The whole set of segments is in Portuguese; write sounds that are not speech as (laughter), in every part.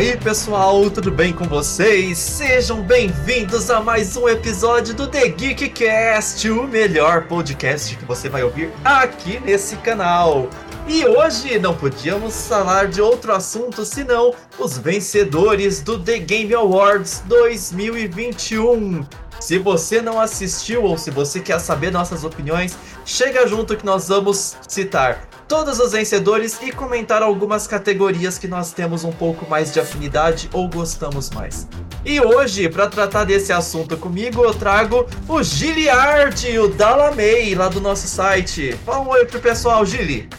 aí pessoal, tudo bem com vocês? Sejam bem-vindos a mais um episódio do The Geekcast, o melhor podcast que você vai ouvir aqui nesse canal. E hoje não podíamos falar de outro assunto senão os vencedores do The Game Awards 2021. Se você não assistiu ou se você quer saber nossas opiniões, chega junto que nós vamos citar todos os vencedores e comentar algumas categorias que nós temos um pouco mais de afinidade ou gostamos mais. E hoje, para tratar desse assunto comigo, eu trago o Giliard, o Dalamei, lá do nosso site. Fala um oi pro pessoal, Gili.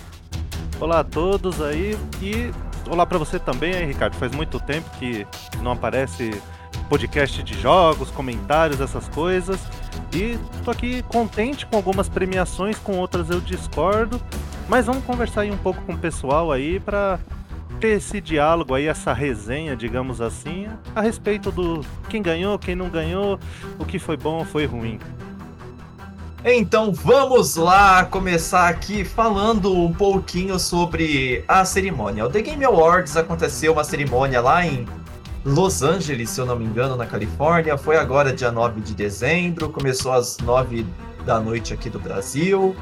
Olá a todos aí e olá para você também, aí, Ricardo. Faz muito tempo que não aparece podcast de jogos, comentários, essas coisas. E tô aqui contente com algumas premiações, com outras eu discordo. Mas vamos conversar aí um pouco com o pessoal aí para ter esse diálogo aí, essa resenha, digamos assim, a respeito do quem ganhou, quem não ganhou, o que foi bom, foi ruim. Então vamos lá começar aqui falando um pouquinho sobre a cerimônia. O The Game Awards aconteceu uma cerimônia lá em Los Angeles, se eu não me engano, na Califórnia. Foi agora dia 9 de dezembro, começou às 9 da noite aqui do Brasil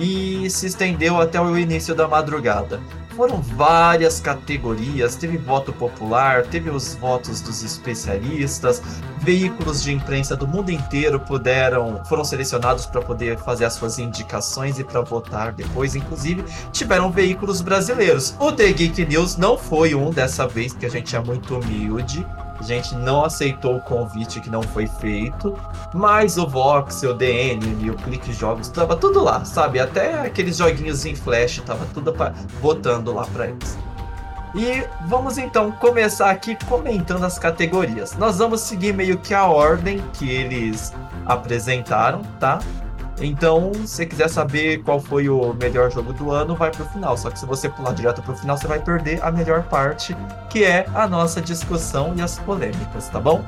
e se estendeu até o início da madrugada. Foram várias categorias, teve voto popular, teve os votos dos especialistas, veículos de imprensa do mundo inteiro puderam, foram selecionados para poder fazer as suas indicações e para votar depois, inclusive tiveram veículos brasileiros. O The Geek News não foi um dessa vez, que a gente é muito humilde, a gente não aceitou o convite que não foi feito, mas o Vox, o DN o Clique Jogos tava tudo lá, sabe? Até aqueles joguinhos em flash tava tudo pra, votando lá para eles. E vamos então começar aqui comentando as categorias. Nós vamos seguir meio que a ordem que eles apresentaram, tá? Então, se quiser saber qual foi o melhor jogo do ano, vai pro final. Só que se você pular direto pro final, você vai perder a melhor parte, que é a nossa discussão e as polêmicas, tá bom?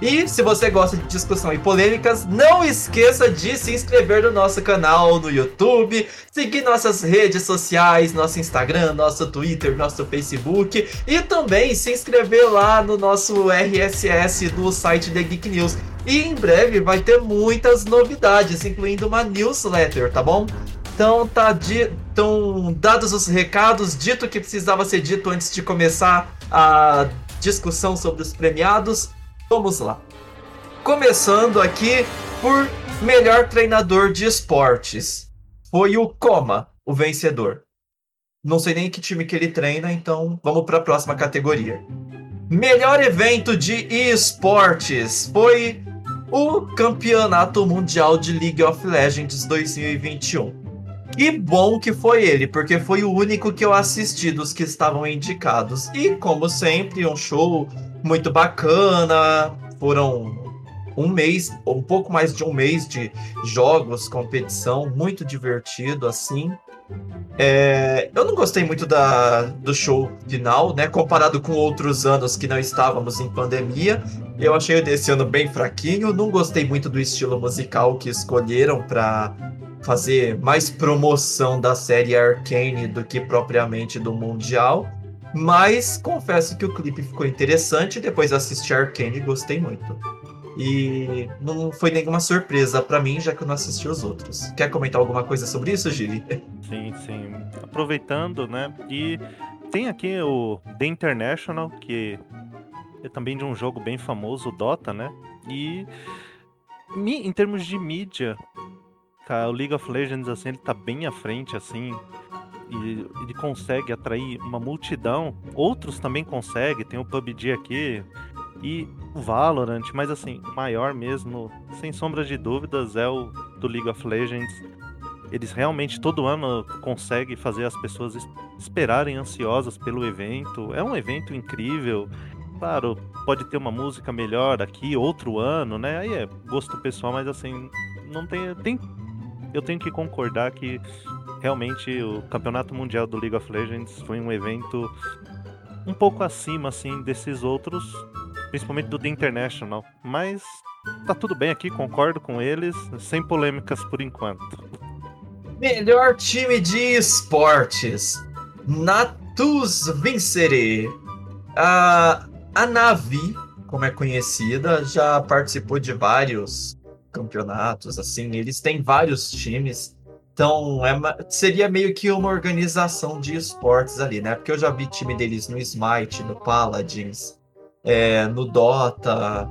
E se você gosta de discussão e polêmicas, não esqueça de se inscrever no nosso canal no YouTube, seguir nossas redes sociais, nosso Instagram, nosso Twitter, nosso Facebook e também se inscrever lá no nosso RSS do site The Geek News. E em breve vai ter muitas novidades, incluindo uma newsletter, tá bom? Então tá di então, dados os recados, dito o que precisava ser dito antes de começar a discussão sobre os premiados. Vamos lá. Começando aqui por melhor treinador de esportes. Foi o Coma, o vencedor. Não sei nem que time que ele treina, então vamos para a próxima categoria. Melhor evento de esportes foi o Campeonato Mundial de League of Legends 2021. Que bom que foi ele, porque foi o único que eu assisti dos que estavam indicados. E como sempre, um show muito bacana. Foram um mês, um pouco mais de um mês de jogos, competição, muito divertido assim. É, eu não gostei muito da, do show final, né? Comparado com outros anos que não estávamos em pandemia. Eu achei o desse ano bem fraquinho. Não gostei muito do estilo musical que escolheram para fazer mais promoção da série Arcane do que propriamente do Mundial. Mas confesso que o clipe ficou interessante. Depois assisti Arcane e gostei muito. E não foi nenhuma surpresa para mim, já que eu não assisti os outros. Quer comentar alguma coisa sobre isso, Gili? Sim, sim. Aproveitando, né? E tem aqui o The International, que é também de um jogo bem famoso, o Dota, né? E em termos de mídia, cara, o League of Legends, assim, ele tá bem à frente, assim e ele consegue atrair uma multidão. Outros também conseguem, tem o PUBG aqui e o Valorant, mas assim, maior mesmo, sem sombra de dúvidas, é o do League of Legends. Eles realmente todo ano conseguem fazer as pessoas esperarem ansiosas pelo evento. É um evento incrível. Claro, pode ter uma música melhor aqui, outro ano, né? Aí é gosto pessoal, mas assim, não tem, tem eu tenho que concordar que realmente o Campeonato Mundial do League of Legends foi um evento um pouco acima assim desses outros, principalmente do The International, mas tá tudo bem aqui, concordo com eles, sem polêmicas por enquanto. Melhor time de esportes. Natus Vincere. A, a Navi, como é conhecida, já participou de vários campeonatos, assim, eles têm vários times. Então, é, seria meio que uma organização de esportes ali, né? Porque eu já vi time deles no Smite, no Paladins, é, no Dota.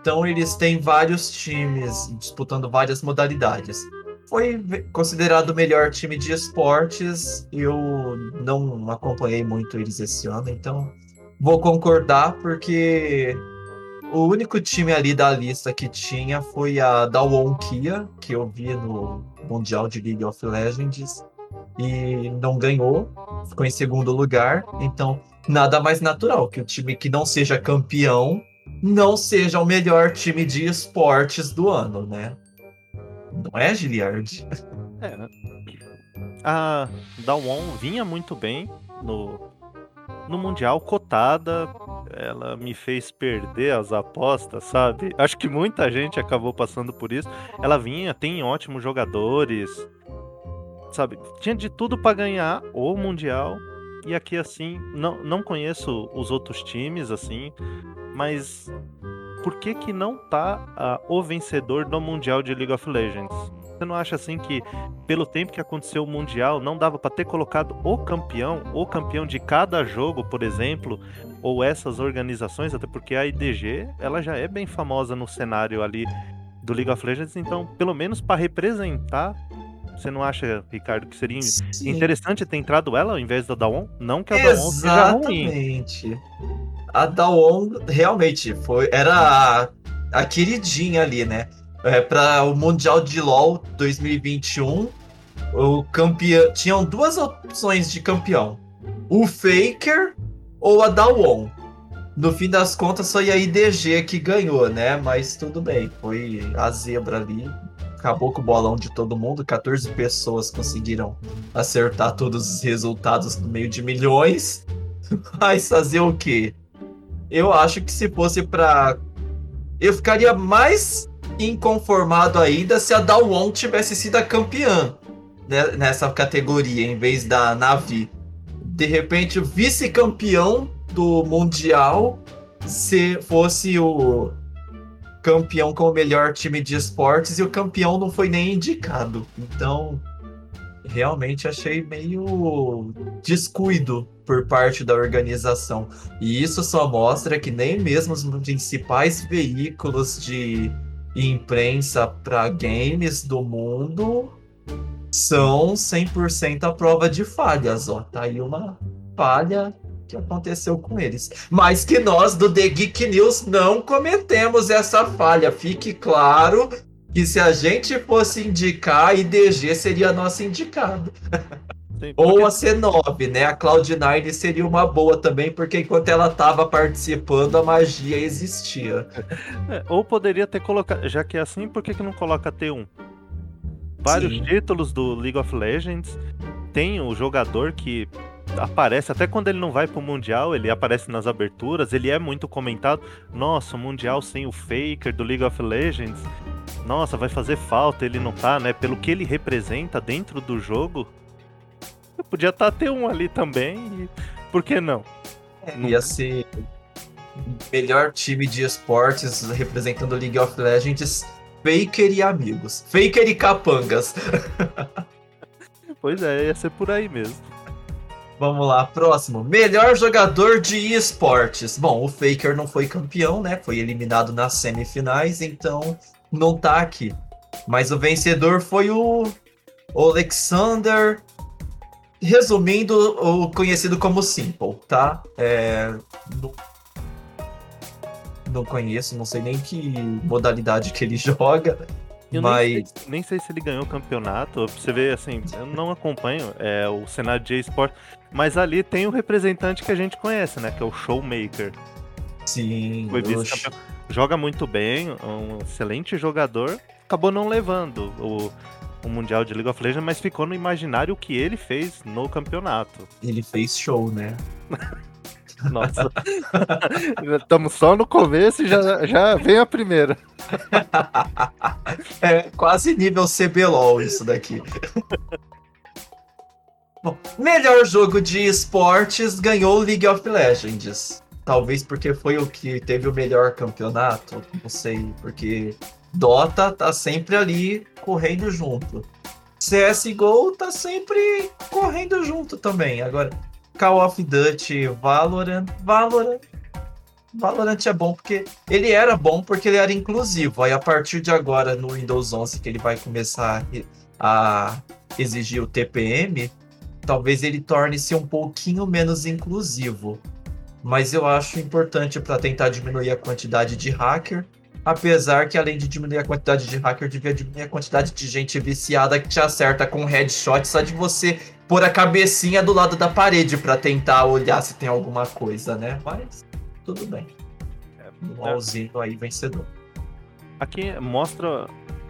Então, eles têm vários times disputando várias modalidades. Foi considerado o melhor time de esportes. Eu não acompanhei muito eles esse ano, então vou concordar, porque o único time ali da lista que tinha foi a Dawon Kia, que eu vi no Mundial de League of Legends e não ganhou, ficou em segundo lugar. Então, nada mais natural que o time que não seja campeão não seja o melhor time de esportes do ano, né? Não é, Giliard? É. Né? A Dawon vinha muito bem no, no Mundial, cotada, ela me fez perder as apostas, sabe? (laughs) Acho que muita gente acabou passando por isso. Ela vinha, tem ótimos jogadores, sabe? Tinha de tudo para ganhar o Mundial. E aqui, assim, não, não conheço os outros times, assim, mas por que que não tá uh, o vencedor do Mundial de League of Legends? Você não acha assim que, pelo tempo que aconteceu o Mundial, não dava para ter colocado o campeão, o campeão de cada jogo, por exemplo, ou essas organizações, até porque a IDG, ela já é bem famosa no cenário ali do League of Legends, então, pelo menos para representar você não acha, Ricardo, que seria Sim. interessante ter entrado ela ao invés da Dawn? Não que a Dawn seja ruim. Exatamente. A Dawn realmente foi, era a, a queridinha ali, né? É, para o Mundial de LoL 2021, o campeão tinham duas opções de campeão: o Faker ou a Dawon. No fim das contas, foi a IDG que ganhou, né? Mas tudo bem, foi a zebra ali. Acabou com o bolão de todo mundo. 14 pessoas conseguiram acertar todos os resultados no meio de milhões. (laughs) Mas fazer o quê? Eu acho que se fosse para eu ficaria mais inconformado ainda se a Dawon tivesse sido a campeã né, nessa categoria, em vez da Navi. De repente, o vice-campeão do Mundial se fosse o campeão com o melhor time de esportes e o campeão não foi nem indicado. Então, realmente achei meio descuido por parte da organização. E isso só mostra que nem mesmo os principais veículos de imprensa para games do mundo são 100% a prova de falhas, ó. Tá aí uma falha que aconteceu com eles. Mas que nós do The Geek News não cometemos essa falha. Fique claro que se a gente fosse indicar, IDG seria nosso indicado. (laughs) Sim, porque... Ou a C9, né? A Cloud9 seria uma boa também, porque enquanto ela estava participando, a magia existia. É, ou poderia ter colocado. Já que é assim, por que, que não coloca T1? Vários Sim. títulos do League of Legends. Tem o jogador que aparece, até quando ele não vai pro Mundial, ele aparece nas aberturas, ele é muito comentado. Nossa, o Mundial sem o Faker do League of Legends. Nossa, vai fazer falta, ele não tá, né? Pelo que ele representa dentro do jogo, Podia estar tá, ter um ali também. E... Por que não? É, ia ser melhor time de esportes representando League of Legends, Faker e amigos. Faker e capangas. (laughs) pois é, ia ser por aí mesmo. Vamos lá, próximo. Melhor jogador de esportes. Bom, o Faker não foi campeão, né? Foi eliminado nas semifinais, então não tá aqui. Mas o vencedor foi o Alexander Resumindo, o conhecido como Simple, tá? É, não, não conheço, não sei nem que modalidade que ele (laughs) joga. Eu mas... nem, sei, nem sei se ele ganhou o campeonato. Você vê, assim, eu não acompanho é, o cenário de esporte, mas ali tem o representante que a gente conhece, né? Que é o Showmaker. Sim. Foi vice-campeão. Joga muito bem, um excelente jogador. Acabou não levando o o Mundial de League of Legends, mas ficou no imaginário o que ele fez no campeonato. Ele fez show, né? (laughs) Nossa. (laughs) Estamos só no começo e já, já vem a primeira. (laughs) é quase nível CBLOL isso daqui. Bom, melhor jogo de esportes ganhou League of Legends. Talvez porque foi o que teve o melhor campeonato, não sei, porque Dota tá sempre ali correndo junto. CSGO tá sempre correndo junto também. Agora, Call of Duty, Valorant, Valorant. Valorant é bom porque ele era bom porque ele era inclusivo. Aí a partir de agora no Windows 11 que ele vai começar a exigir o TPM, talvez ele torne-se um pouquinho menos inclusivo mas eu acho importante para tentar diminuir a quantidade de hacker. Apesar que, além de diminuir a quantidade de hacker, devia diminuir a quantidade de gente viciada que te acerta com headshot só de você pôr a cabecinha do lado da parede para tentar olhar se tem alguma coisa, né? Mas tudo bem. Um é, LOLzinho aí vencedor. Aqui mostra.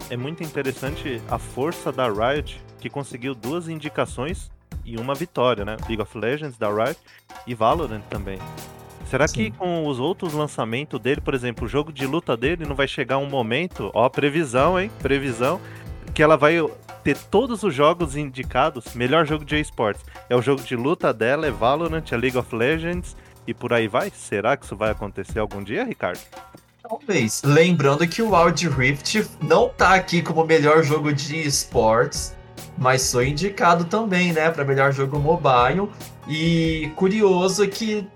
É muito interessante a força da Riot, que conseguiu duas indicações e uma vitória, né? League of Legends da Riot e Valorant também. Será Sim. que com os outros lançamentos dele, por exemplo, o jogo de luta dele, não vai chegar um momento, ó, previsão, hein? Previsão, que ela vai ter todos os jogos indicados, melhor jogo de esportes. É o jogo de luta dela, é Valorant, é League of Legends e por aí vai? Será que isso vai acontecer algum dia, Ricardo? Talvez. Lembrando que o Wild Rift não tá aqui como melhor jogo de esportes mas foi indicado também, né, para melhor jogo mobile. E curioso que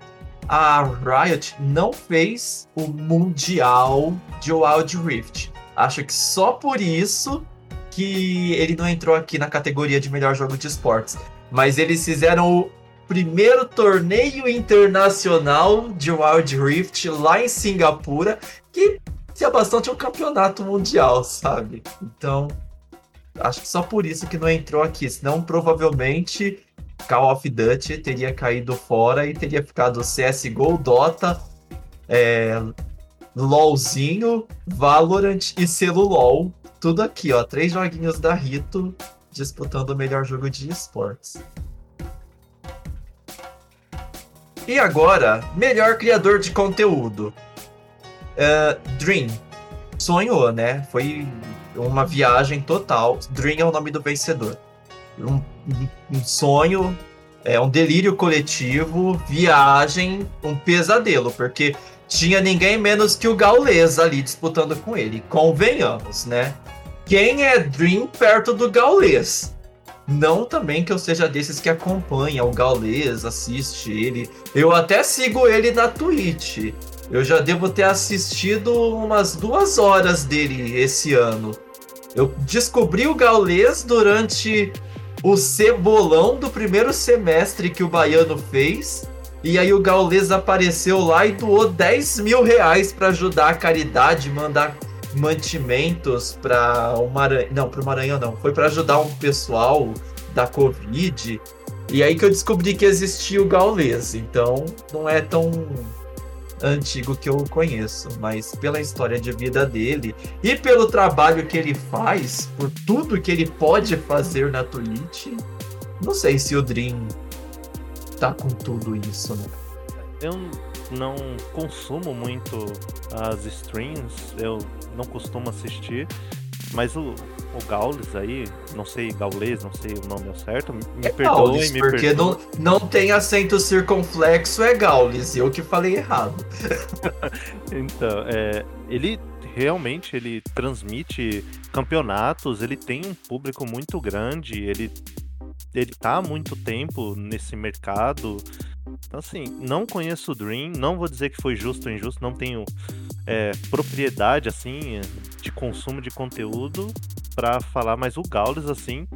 a Riot não fez o mundial de Wild Rift. Acho que só por isso que ele não entrou aqui na categoria de melhor jogo de esportes. Mas eles fizeram o primeiro torneio internacional de Wild Rift lá em Singapura, que tinha bastante um campeonato mundial, sabe? Então, Acho que só por isso que não entrou aqui, senão provavelmente Call of Duty teria caído fora e teria ficado CSGO, Dota, é, LOLzinho, Valorant e selo LOL. Tudo aqui, ó. Três joguinhos da Rito disputando o melhor jogo de esportes. E agora, melhor criador de conteúdo. Uh, Dream. Sonhou, né? Foi uma viagem total. Dream é o nome do vencedor. Um, um sonho, é um delírio coletivo, viagem, um pesadelo, porque tinha ninguém menos que o Gaules ali disputando com ele. Convenhamos, né? Quem é Dream perto do Gaules? Não também que eu seja desses que acompanha o Gaules, assiste ele. Eu até sigo ele na Twitch. Eu já devo ter assistido umas duas horas dele esse ano. Eu descobri o Gaules durante o cebolão do primeiro semestre que o Baiano fez. E aí o Gaules apareceu lá e doou 10 mil reais para ajudar a caridade, mandar mantimentos para o Maranhão. Não, para o Maranhão não. Foi para ajudar um pessoal da Covid. E aí que eu descobri que existia o Gaules. Então não é tão antigo que eu conheço, mas pela história de vida dele e pelo trabalho que ele faz, por tudo que ele pode fazer na Twitch, não sei se o Dream tá com tudo isso, né? Eu não consumo muito as streams, eu não costumo assistir, mas o, o Gaules aí, não sei, Gaules, não sei o nome certo, me é perdoe, Gaules, me porque perdoe. Não, não tem acento circunflexo, é Gaules, eu que falei errado. (laughs) então, é, ele realmente ele transmite campeonatos, ele tem um público muito grande, ele ele tá há muito tempo nesse mercado. Então, assim, não conheço o Dream, não vou dizer que foi justo ou injusto, não tenho é, propriedade, assim, de consumo de conteúdo para falar, mas o Gaules, assim,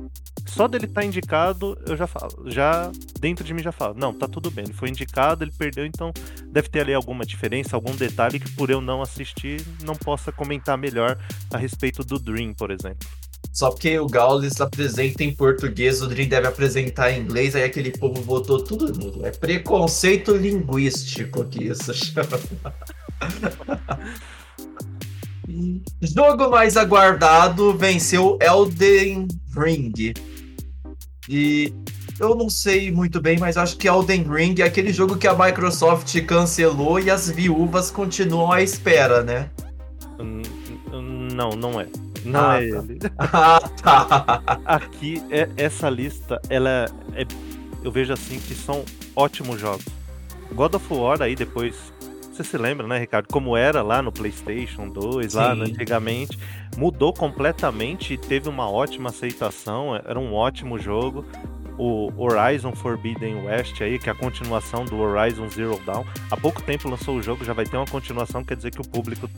só dele estar tá indicado, eu já falo, já dentro de mim já falo, não, tá tudo bem, ele foi indicado, ele perdeu, então deve ter ali alguma diferença, algum detalhe que por eu não assistir, não possa comentar melhor a respeito do Dream, por exemplo. Só porque o Gaules apresenta em português, o Dream deve apresentar em inglês, aí aquele povo botou tudo nulo. É preconceito linguístico que isso (laughs) chama. Jogo mais aguardado venceu Elden Ring. E eu não sei muito bem, mas acho que Elden Ring é aquele jogo que a Microsoft cancelou e as viúvas continuam à espera, né? Hum, hum, não, não é. Não ah, é tá. ele. (laughs) Ah, tá. Aqui, é, essa lista, ela é eu vejo assim que são ótimos jogos. God of War aí depois você se lembra, né, Ricardo, como era lá no PlayStation 2, Sim. lá antigamente, mudou completamente e teve uma ótima aceitação, era um ótimo jogo. O Horizon Forbidden West aí, que é a continuação do Horizon Zero Dawn. Há pouco tempo lançou o jogo, já vai ter uma continuação, quer dizer que o público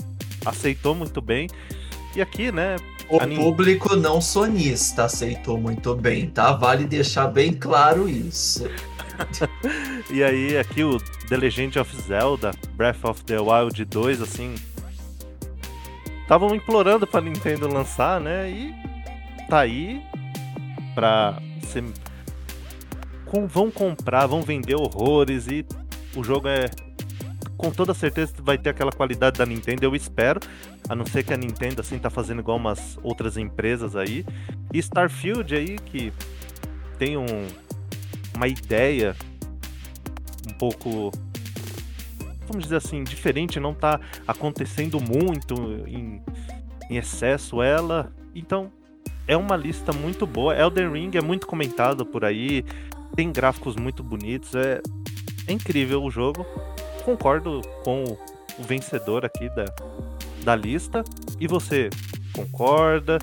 aceitou muito bem. E aqui, né? O público não sonista aceitou muito bem, tá? Vale deixar bem claro isso. (laughs) e aí, aqui o The Legend of Zelda, Breath of the Wild 2, assim. Estavam implorando pra Nintendo lançar, né? E tá aí pra ser. Com, vão comprar, vão vender horrores e o jogo é. Com toda certeza vai ter aquela qualidade da Nintendo, eu espero. A não ser que a Nintendo assim tá fazendo igual umas outras empresas aí. E Starfield aí, que tem um, uma ideia um pouco vamos dizer assim, diferente, não tá acontecendo muito em, em excesso ela. Então, é uma lista muito boa. Elden Ring é muito comentado por aí, tem gráficos muito bonitos, é, é incrível o jogo. Concordo com o vencedor aqui da, da lista. E você concorda?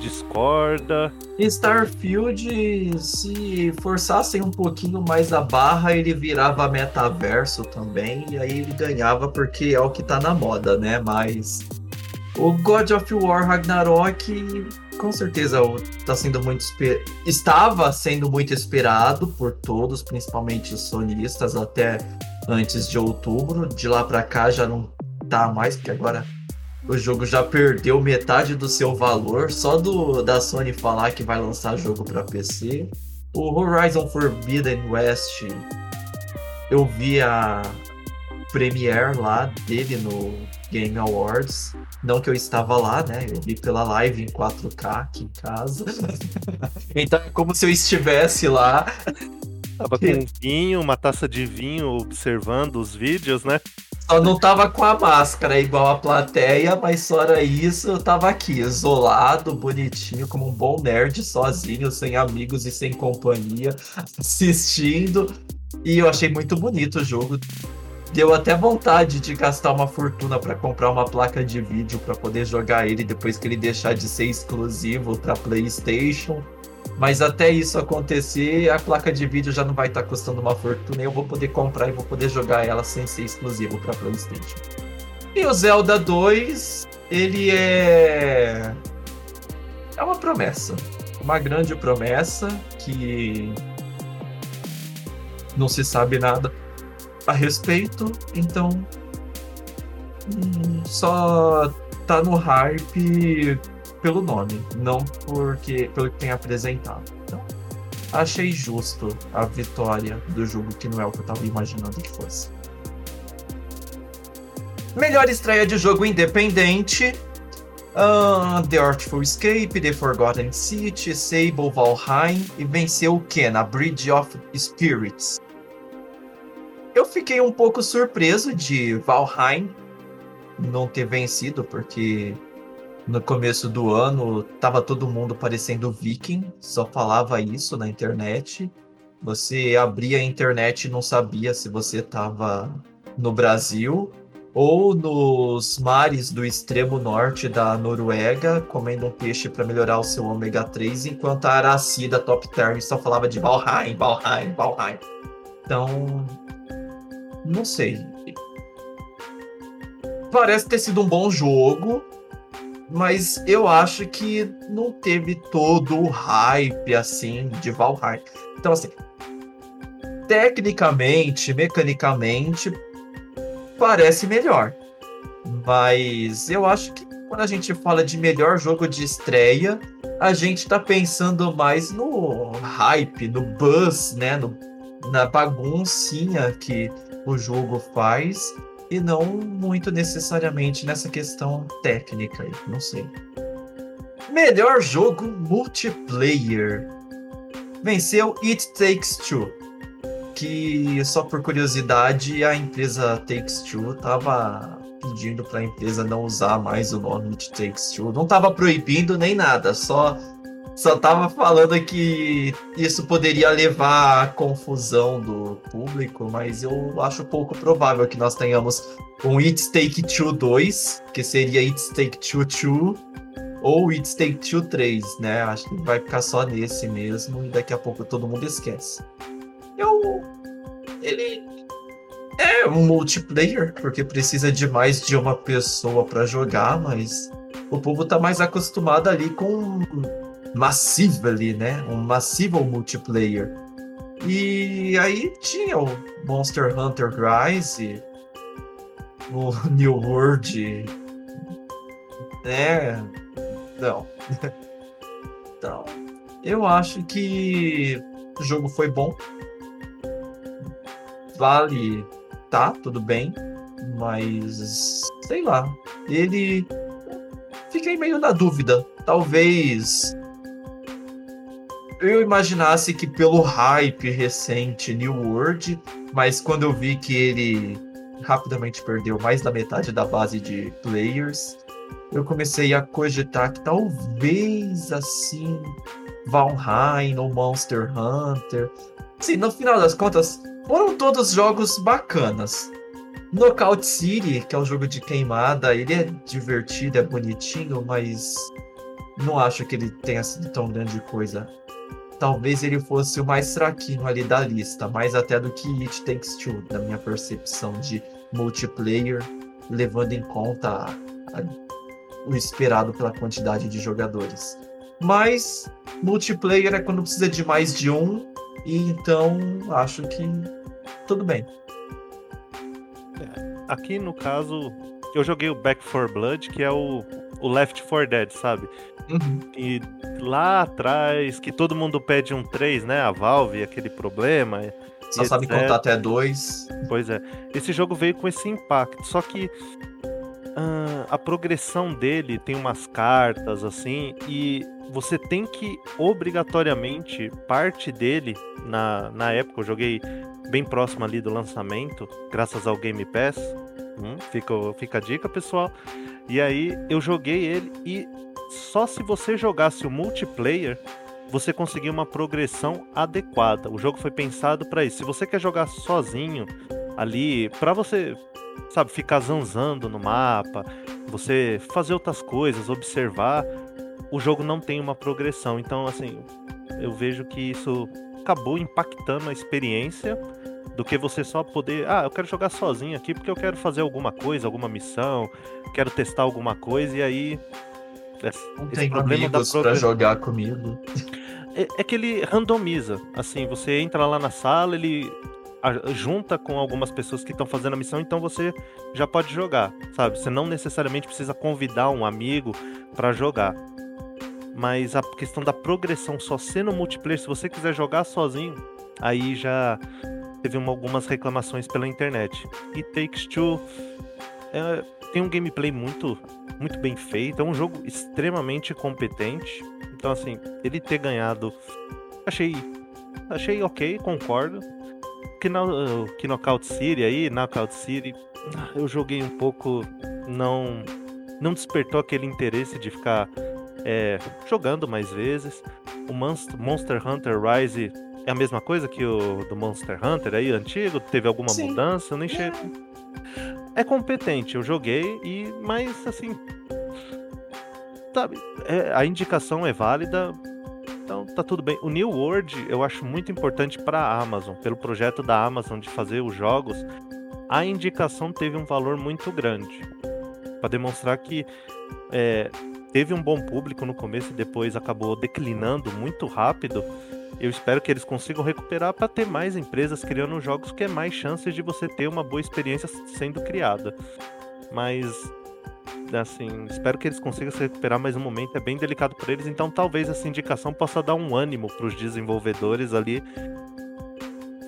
Discorda? Starfield, se forçassem um pouquinho mais a barra, ele virava metaverso também, e aí ele ganhava porque é o que tá na moda, né? Mas o God of War Ragnarok com certeza tá sendo muito esper... estava sendo muito esperado por todos, principalmente os sonistas, até antes de outubro. De lá para cá já não tá mais, porque agora o jogo já perdeu metade do seu valor só do da Sony falar que vai lançar jogo para PC. O Horizon Forbidden West, eu vi a premiere lá dele no Game Awards. Não que eu estava lá, né? Eu vi pela live em 4K aqui em casa. (laughs) então é como se eu estivesse lá. Tava com um vinho, uma taça de vinho, observando os vídeos, né? Só não tava com a máscara igual a plateia, mas fora isso, eu tava aqui, isolado, bonitinho, como um bom nerd, sozinho, sem amigos e sem companhia, assistindo. E eu achei muito bonito o jogo. Deu até vontade de gastar uma fortuna para comprar uma placa de vídeo para poder jogar ele depois que ele deixar de ser exclusivo para PlayStation. Mas até isso acontecer, a placa de vídeo já não vai estar tá custando uma fortuna. Eu vou poder comprar e vou poder jogar ela sem ser exclusivo para PlayStation. E o Zelda 2, ele é é uma promessa, uma grande promessa que não se sabe nada a respeito, então hum, só tá no hype pelo nome, não porque pelo que tem apresentado. Então, achei justo a vitória do jogo, que não é o que eu tava imaginando que fosse. Melhor estreia de jogo independente. Uh, The Artful Escape, The Forgotten City, Sable Valheim e venceu o Ken, a Bridge of Spirits. Eu fiquei um pouco surpreso de Valheim não ter vencido, porque no começo do ano tava todo mundo parecendo viking, só falava isso na internet. Você abria a internet e não sabia se você estava no Brasil ou nos mares do extremo norte da Noruega, comendo um peixe para melhorar o seu ômega 3, enquanto a Araci da Top Term só falava de Valheim, Valheim, Valheim. Então, não sei. Parece ter sido um bom jogo, mas eu acho que não teve todo o hype assim de Valheim. Então assim, tecnicamente, mecanicamente parece melhor. Mas eu acho que quando a gente fala de melhor jogo de estreia, a gente tá pensando mais no hype, no buzz, né, no, na baguncinha que o jogo faz e não muito necessariamente nessa questão técnica não sei. Melhor jogo multiplayer. Venceu It Takes Two. Que só por curiosidade a empresa Takes Two tava pedindo para a empresa não usar mais o nome It Takes Two. Não tava proibindo nem nada, só só tava falando que isso poderia levar à confusão do público, mas eu acho pouco provável que nós tenhamos um It's Take Two 2, que seria It's Take Two 2, ou It's Take Two 3, né? Acho que vai ficar só nesse mesmo e daqui a pouco todo mundo esquece. Eu. Ele. É um multiplayer, porque precisa de mais de uma pessoa para jogar, mas o povo tá mais acostumado ali com Massively, né? Um massivo multiplayer. E aí tinha o Monster Hunter Rise, o (laughs) New World, né? Não. (laughs) Então, eu acho que o jogo foi bom. Vale, tá, tudo bem, mas sei lá. Ele fiquei meio na dúvida. Talvez eu imaginasse que pelo hype recente New World, mas quando eu vi que ele rapidamente perdeu mais da metade da base de players, eu comecei a cogitar que talvez assim Valheim ou Monster Hunter. Sim, no final das contas, foram todos jogos bacanas. Knockout City, que é um jogo de queimada, ele é divertido, é bonitinho, mas não acho que ele tenha sido tão grande coisa talvez ele fosse o mais fraquinho ali da lista, mais até do que It Takes Two, na minha percepção de multiplayer, levando em conta a, a, o esperado pela quantidade de jogadores. Mas multiplayer é quando precisa de mais de um, e então acho que tudo bem. É, aqui no caso, eu joguei o Back 4 Blood, que é o, o Left 4 Dead, sabe? Uhum. E lá atrás, que todo mundo pede um 3, né? A Valve, aquele problema. Só sabe contar até dois. Pois é. Esse jogo veio com esse impacto. Só que uh, a progressão dele tem umas cartas assim, e você tem que obrigatoriamente parte dele na, na época. Eu joguei bem próximo ali do lançamento, graças ao Game Pass. Hum, fica, fica a dica, pessoal. E aí eu joguei ele e só se você jogasse o multiplayer, você conseguia uma progressão adequada. O jogo foi pensado para isso. Se você quer jogar sozinho ali, para você, sabe, ficar zanzando no mapa, você fazer outras coisas, observar, o jogo não tem uma progressão. Então, assim, eu vejo que isso acabou impactando a experiência do que você só poder, ah, eu quero jogar sozinho aqui porque eu quero fazer alguma coisa, alguma missão, quero testar alguma coisa e aí não tem amigos da pra jogar comigo. É, é, que ele randomiza. Assim, você entra lá na sala, ele junta com algumas pessoas que estão fazendo a missão, então você já pode jogar, sabe? Você não necessariamente precisa convidar um amigo para jogar. Mas a questão da progressão só sendo multiplayer, se você quiser jogar sozinho, aí já teve uma, algumas reclamações pela internet. E Takes Two é, tem um gameplay muito, muito bem feito, é um jogo extremamente competente. Então, assim, ele ter ganhado, achei, achei ok, concordo. Que, no, que Knockout City aí, Knockout City, eu joguei um pouco, não, não despertou aquele interesse de ficar é, jogando mais vezes. O Monster Hunter Rise é a mesma coisa que o do Monster Hunter aí, antigo? Teve alguma Sim. mudança? Eu nem chego. É competente, eu joguei, e mas assim. Sabe, é, a indicação é válida, então tá tudo bem. O New World eu acho muito importante para a Amazon, pelo projeto da Amazon de fazer os jogos. A indicação teve um valor muito grande para demonstrar que é, teve um bom público no começo e depois acabou declinando muito rápido. Eu espero que eles consigam recuperar para ter mais empresas criando jogos que é mais chances de você ter uma boa experiência sendo criada. Mas assim, espero que eles consigam se recuperar, mas o momento é bem delicado para eles, então talvez essa indicação possa dar um ânimo para os desenvolvedores ali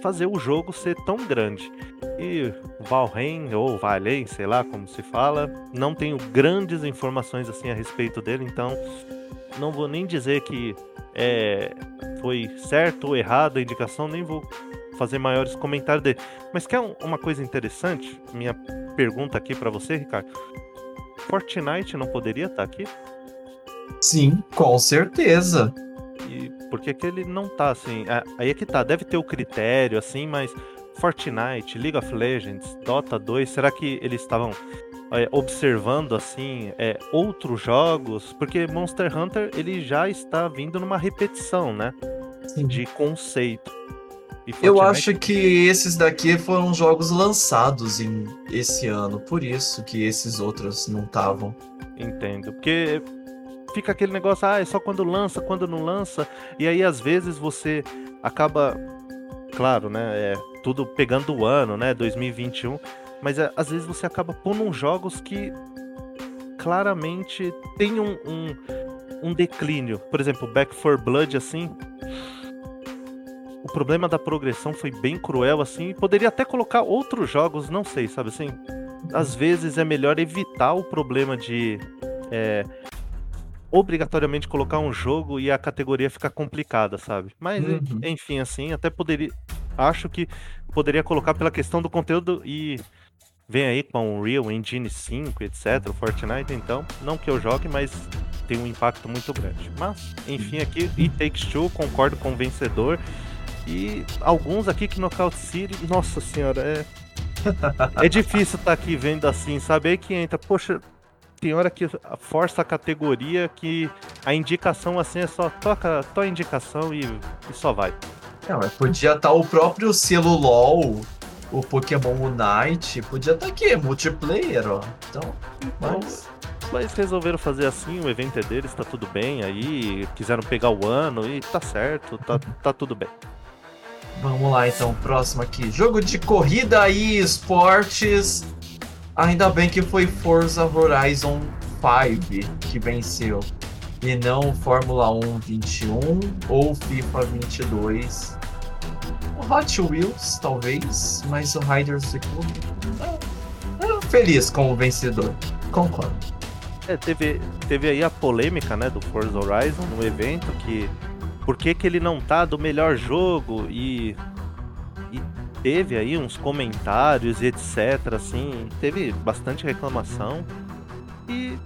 fazer o jogo ser tão grande. E Valheim ou Valheim, sei lá como se fala, não tenho grandes informações assim a respeito dele, então não vou nem dizer que é, foi certo ou errado a indicação, nem vou fazer maiores comentários dele. Mas quer uma coisa interessante? Minha pergunta aqui para você, Ricardo. Fortnite não poderia estar tá aqui? Sim, com certeza. E por que que ele não tá assim? Aí é que tá, deve ter o critério assim, mas Fortnite, League of Legends, Dota 2, será que eles estavam é, observando assim é, outros jogos? Porque Monster Hunter ele já está vindo numa repetição, né? Sim. De conceito. E Eu acho que esses daqui foram jogos lançados em esse ano, por isso que esses outros não estavam. Entendo. Porque fica aquele negócio, ah, é só quando lança, quando não lança. E aí, às vezes, você acaba. Claro, né? É tudo pegando o ano, né? 2021. Mas é, às vezes você acaba pondo uns jogos que claramente tem um, um, um declínio. Por exemplo, Back 4 Blood, assim. O problema da progressão foi bem cruel, assim. Poderia até colocar outros jogos, não sei, sabe assim? às vezes é melhor evitar o problema de é, obrigatoriamente colocar um jogo e a categoria ficar complicada, sabe? Mas Uhum. enfim, assim, até poderia. Acho que poderia colocar pela questão do conteúdo e vem aí com o Unreal Engine 5, etc. O Fortnite, então, não que eu jogue, mas tem um impacto muito grande. Mas, enfim, aqui, e Takes Two, concordo com o vencedor. E alguns aqui que Knockout City, nossa senhora, é. É difícil estar aqui vendo assim, sabe? Aí que entra, poxa, tem hora que força a categoria que a indicação assim é só toca, toca a indicação e, e só vai. É, mas podia estar o próprio selo LOL, o Pokémon Unite, podia estar aqui, multiplayer, ó. Então, mas... Mas resolveram fazer assim, o evento é deles, tá tudo bem aí, quiseram pegar o ano e tá certo, tá, tá tudo bem. Vamos lá então, próximo aqui. Jogo de corrida e esportes. Ainda bem que foi Forza Horizon 5 que venceu. E não Fórmula 1 21 ou FIFA 22. O Hot Wheels, talvez, mas o Riders ah, Feliz com o vencedor. Concordo. É, teve, teve aí a polêmica, né, do Forza Horizon no evento, que por que, que ele não tá do melhor jogo e, e teve aí uns comentários e etc, assim, teve bastante reclamação e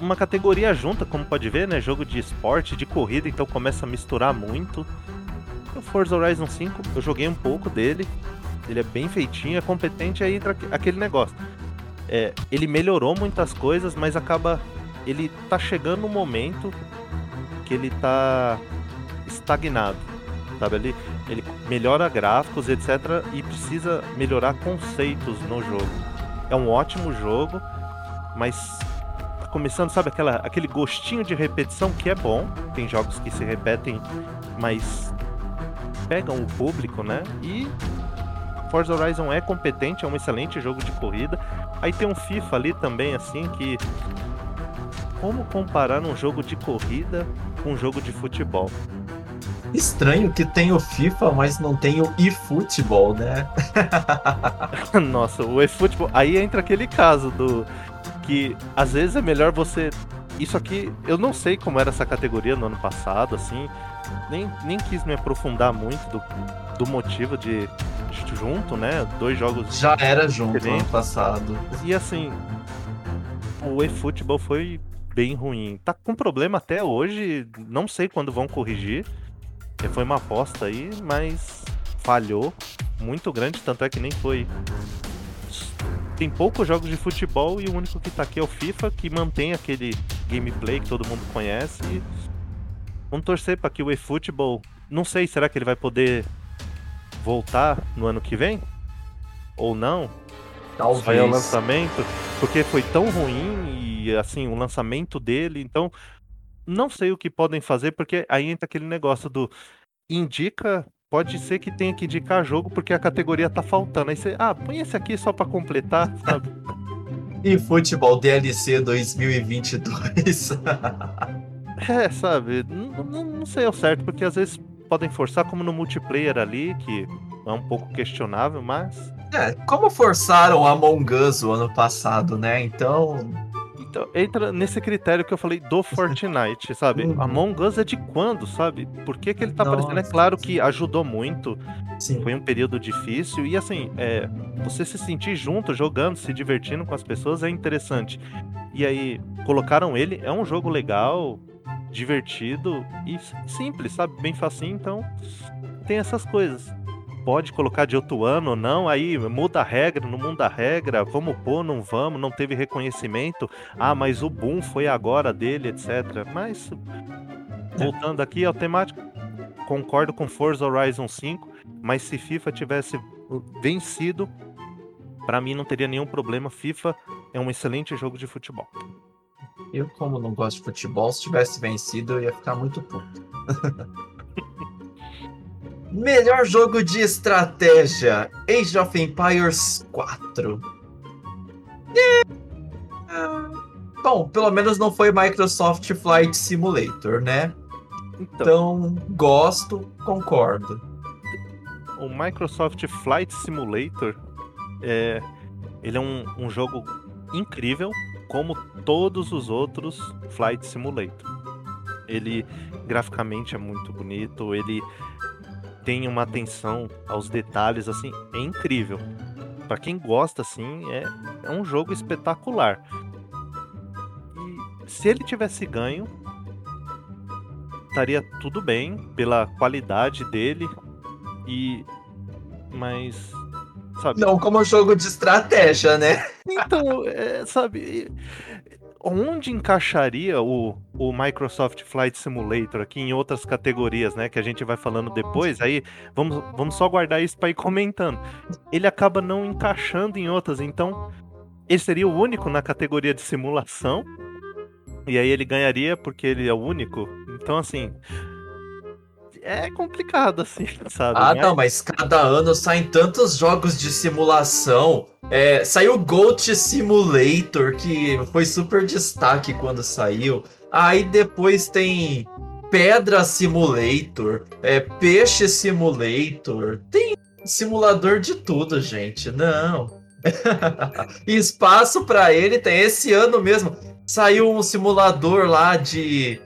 uma categoria junta, como pode ver, né, jogo de esporte, de corrida, então começa a misturar muito. O Forza Horizon 5, eu joguei um pouco dele, ele é bem feitinho, é competente, aí aquele negócio é, ele melhorou muitas coisas, mas acaba. Ele tá chegando um momento que ele tá estagnado. Sabe? Ele, ele melhora gráficos, etc. E precisa melhorar conceitos no jogo. É um ótimo jogo, mas tá começando, sabe, aquela, aquele gostinho de repetição que é bom. Tem jogos que se repetem, mas pegam o público, né? E Forza Horizon é competente, é um excelente jogo de corrida. Aí tem um FIFA ali também, assim, que. Como comparar um jogo de corrida com um jogo de futebol? Estranho que tem o FIFA, mas não tem o eFootball, né? (laughs) Nossa, o eFootball. Aí entra aquele caso do. Que às vezes é melhor você. Isso aqui, eu não sei como era essa categoria no ano passado, assim. Nem, nem quis me aprofundar muito do, do motivo de, junto, né? Dois jogos Já era junto Diferente. ano passado. E assim, o eFootball foi bem ruim. Tá com problema até hoje, não sei quando vão corrigir. Eh, Foi uma aposta aí, mas falhou muito grande, tanto é que nem foi. Tem poucos jogos de futebol e o único que tá aqui é o FIFA, que mantém aquele gameplay que todo mundo conhece. E vamos torcer para que o eFootball. Não sei, será que ele vai poder voltar no ano que vem? Ou não? Só é o Talvez. lançamento, porque foi tão ruim e assim, o lançamento dele, então não sei o que podem fazer, porque aí entra aquele negócio do indica, pode ser que tenha que indicar jogo porque a categoria tá faltando. Aí você, ah, põe esse aqui só pra completar, sabe? E futebol DLC 2022. (laughs) É, sabe? Não, não, não sei ao certo, porque às vezes podem forçar, como no multiplayer ali, que é um pouco questionável, mas. é, como forçaram Among Us o ano passado, né? Então, Então, entra nesse critério que eu falei do Fortnite, (laughs) sabe? Uhum. Among Us é de quando, sabe? Por que, que ele tá aparecendo? É Nossa, claro que ajudou muito, sim. foi um período difícil, e assim, é, você se sentir junto, jogando, se divertindo com as pessoas é interessante. E aí, colocaram ele, é um jogo legal, divertido e simples, sabe? Bem facinho, então tem essas coisas. Pode colocar de outro ano ou não, aí muda a regra, não muda a regra, vamos pôr, não vamos, não teve reconhecimento. Ah, mas o boom foi agora dele, etc. Mas, voltando aqui ao temático, concordo com Forza Horizon 5, mas se FIFA tivesse vencido, para mim não teria nenhum problema. FIFA é um excelente jogo de futebol. Eu, como não gosto de futebol, se tivesse vencido, eu ia ficar muito puto. (laughs) Melhor jogo de estratégia: Age of Empires 4. É... Bom, pelo menos não foi Microsoft Flight Simulator, né? Então, então gosto, concordo. O Microsoft Flight Simulator é, ele é um, um jogo incrível, como todos os outros Flight Simulator. Ele graficamente é muito bonito, ele tem uma atenção aos detalhes assim, é incrível. Para quem gosta assim, é, é um jogo espetacular. E se ele tivesse ganho, estaria tudo bem pela qualidade dele e mas sabe? Não como jogo de estratégia, né? Então, é, sabe, onde encaixaria o, o Microsoft Flight Simulator aqui em outras categorias, né? Que a gente vai falando depois. Aí vamos, vamos só guardar isso para ir comentando. Ele acaba não encaixando em outras, então ele seria o único na categoria de simulação. E aí ele ganharia porque ele é o único. Então, assim, é complicado, assim, (laughs) sabe? Ah, não, mas cada ano saem tantos jogos de simulação. É, saiu o Goat Simulator, que foi super destaque quando saiu. Aí depois tem Pedra Simulator, é, Peixe Simulator. Tem simulador de tudo, gente. Não. (laughs) Espaço para ele tem esse ano mesmo. Saiu um simulador lá de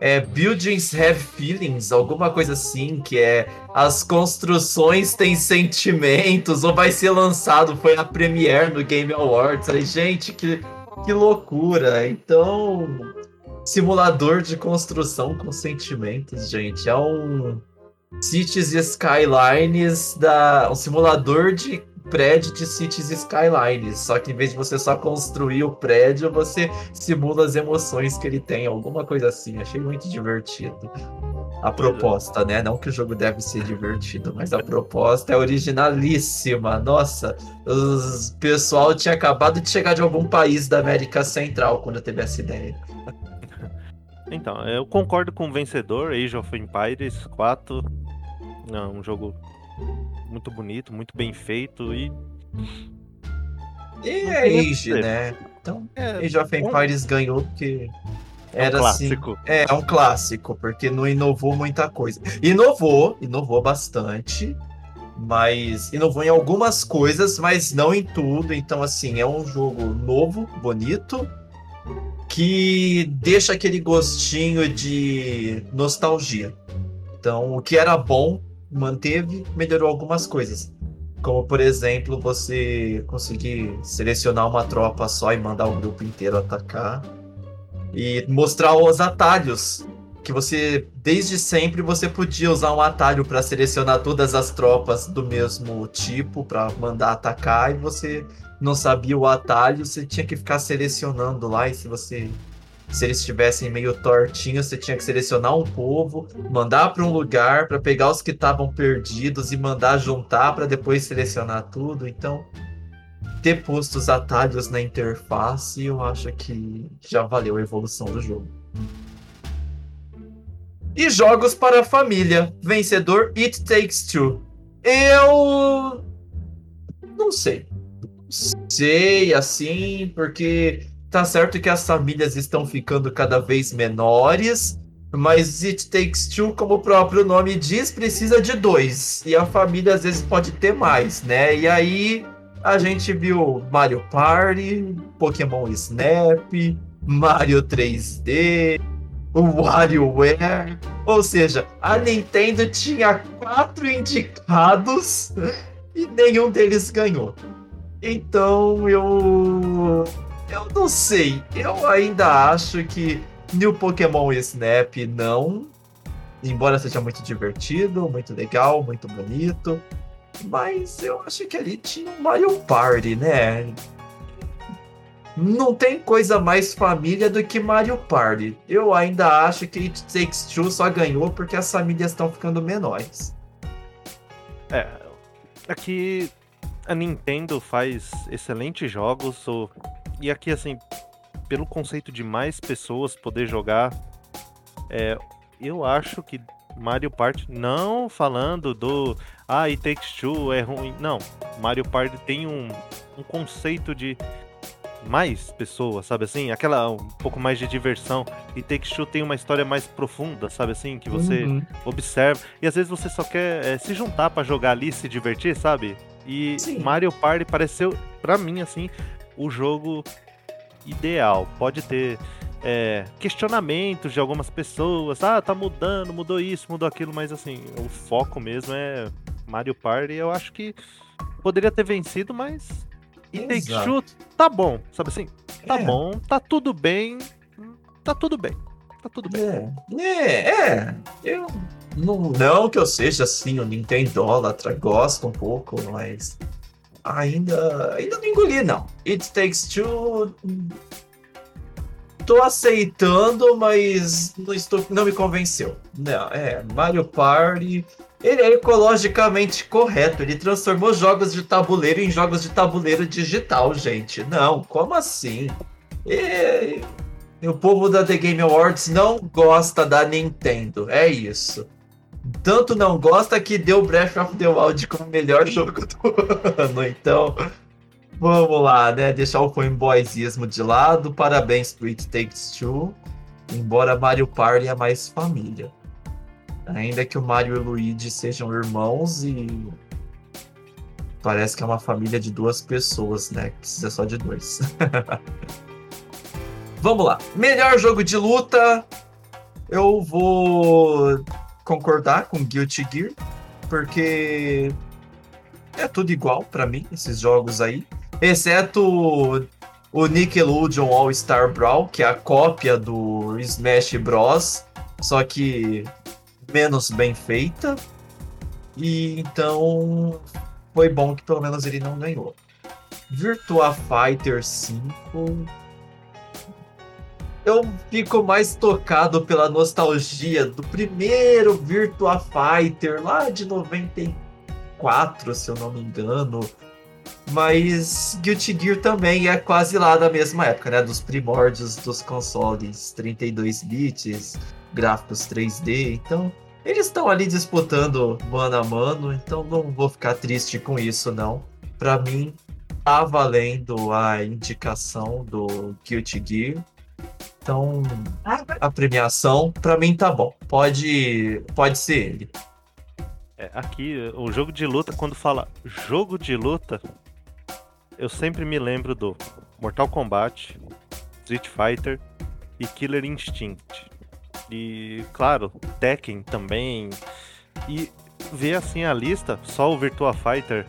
é, Buildings Have Feelings, alguma coisa assim, que é as construções têm sentimentos, ou vai ser lançado, foi a premiere no Game Awards. Aí, gente, que, que loucura! Então, simulador de construção com sentimentos, gente, é um Cities Skylines da um simulador de prédio de Cities Skylines. Só que em vez de você só construir o prédio, você simula as emoções que ele tem, alguma coisa assim. Achei muito divertido. A proposta, né? Não que o jogo deve ser divertido, mas a proposta é originalíssima. Nossa, o pessoal tinha acabado de chegar de algum país da América Central quando teve essa ideia. Então, eu concordo com o vencedor, Age of Empires 4. Não, um jogo muito bonito, muito bem feito e. E é Age, né? Então, é, Age of Empires um... ganhou porque era é um assim. É, é um clássico, porque não inovou muita coisa. Inovou, inovou bastante, mas inovou em algumas coisas, mas não em tudo. Então, assim, é um jogo novo, bonito, que deixa aquele gostinho de nostalgia. Então, o que era bom manteve, melhorou algumas coisas. Como, por exemplo, você conseguir selecionar uma tropa só e mandar o grupo inteiro atacar. E mostrar os atalhos. Que você, desde sempre, você podia usar um atalho para selecionar todas as tropas do mesmo tipo para mandar atacar. E você não sabia o atalho, você tinha que ficar selecionando lá. E se você se eles estivessem meio tortinhos, você tinha que selecionar um povo, mandar para um lugar para pegar os que estavam perdidos e mandar juntar para depois selecionar tudo. Então, ter posto os atalhos na interface, eu acho que já valeu a evolução do jogo. E jogos para a família. Vencedor It Takes Two. Eu não sei. Sei assim, porque Tá certo que as famílias estão ficando cada vez menores, mas It Takes Two, como o próprio nome diz, precisa de dois. E a família às vezes pode ter mais, né? E aí a gente viu Mario Party, Pokémon Snap, Mario 3D, o WarioWare. Ou seja, a Nintendo tinha quatro indicados (laughs) e nenhum deles ganhou. Então eu eu não sei. Eu ainda acho que New Pokémon Snap não. Embora seja muito divertido, muito legal, muito bonito. Mas eu acho que ali tinha um Mario Party, né? Não tem coisa mais família do que Mario Party. Eu ainda acho que It Takes Two só ganhou porque as famílias estão ficando menores. É, aqui a Nintendo faz excelentes jogos, e aqui assim, pelo conceito de mais pessoas poder jogar, é, eu acho que Mario Party, não falando do ah, It Takes Two é ruim, não. Mario Party tem um, um conceito de mais pessoas, sabe assim? Aquela um pouco mais de diversão. E Take Two tem uma história mais profunda, sabe assim? Que você uhum. observa. E às vezes você só quer é, se juntar para jogar ali, se divertir, sabe? E Sim. Mario Party pareceu, para mim, assim, o jogo ideal. Pode ter é, questionamentos de algumas pessoas. Ah, tá mudando, mudou isso, mudou aquilo, mas assim, o foco mesmo é Mario Party. Eu acho que poderia ter vencido, mas. E Take Two tá bom, sabe assim? Tá é. bom, tá tudo bem. Tá tudo bem. Tá tudo bem. É, é. é. Eu. Não, não que eu seja assim, o Nintendólatra, gosto um pouco, mas ainda, ainda não engoli, não. It Takes Two tô aceitando, mas não, estou, não me convenceu. Não, é, Mario Party. Ele é ecologicamente correto. Ele transformou jogos de tabuleiro em jogos de tabuleiro digital, gente. Não, como assim? E, o povo da The Game Awards não gosta da Nintendo. É isso. Tanto não gosta que deu Breath of the Wild como melhor jogo do ano. Então, Vamos lá, né? Deixar o fanboyzismo de lado. Parabéns pro It Takes Two. Embora Mario Party é mais família. Ainda que o Mario e o Luigi sejam irmãos e. Parece que é uma família de duas pessoas, né? Precisa só de dois. (laughs) Vamos lá. Melhor jogo de luta. Eu vou concordar com Guilty Gear. Porque é tudo igual para mim, esses jogos aí. Exceto o Nickelodeon All Star Brawl, que é a cópia do Smash Bros. Só que menos bem feita. E então foi bom que pelo menos ele não ganhou. Virtua Fighter 5. Eu fico mais tocado pela nostalgia do primeiro Virtua Fighter lá de 94, se eu não me engano mas Guilty Gear também é quase lá da mesma época, né? Dos primórdios dos consoles 32 bits, gráficos 3D. Então, eles estão ali disputando mano a mano, então não vou ficar triste com isso, não. Para mim, tá valendo a indicação do Guilty Gear. Então, a premiação, para mim tá bom. Pode, pode ser ele. É, aqui, o jogo de luta, quando fala jogo de luta, eu sempre me lembro do Mortal Kombat, Street Fighter e Killer Instinct. E, claro, Tekken também. E ver assim a lista, só o Virtua Fighter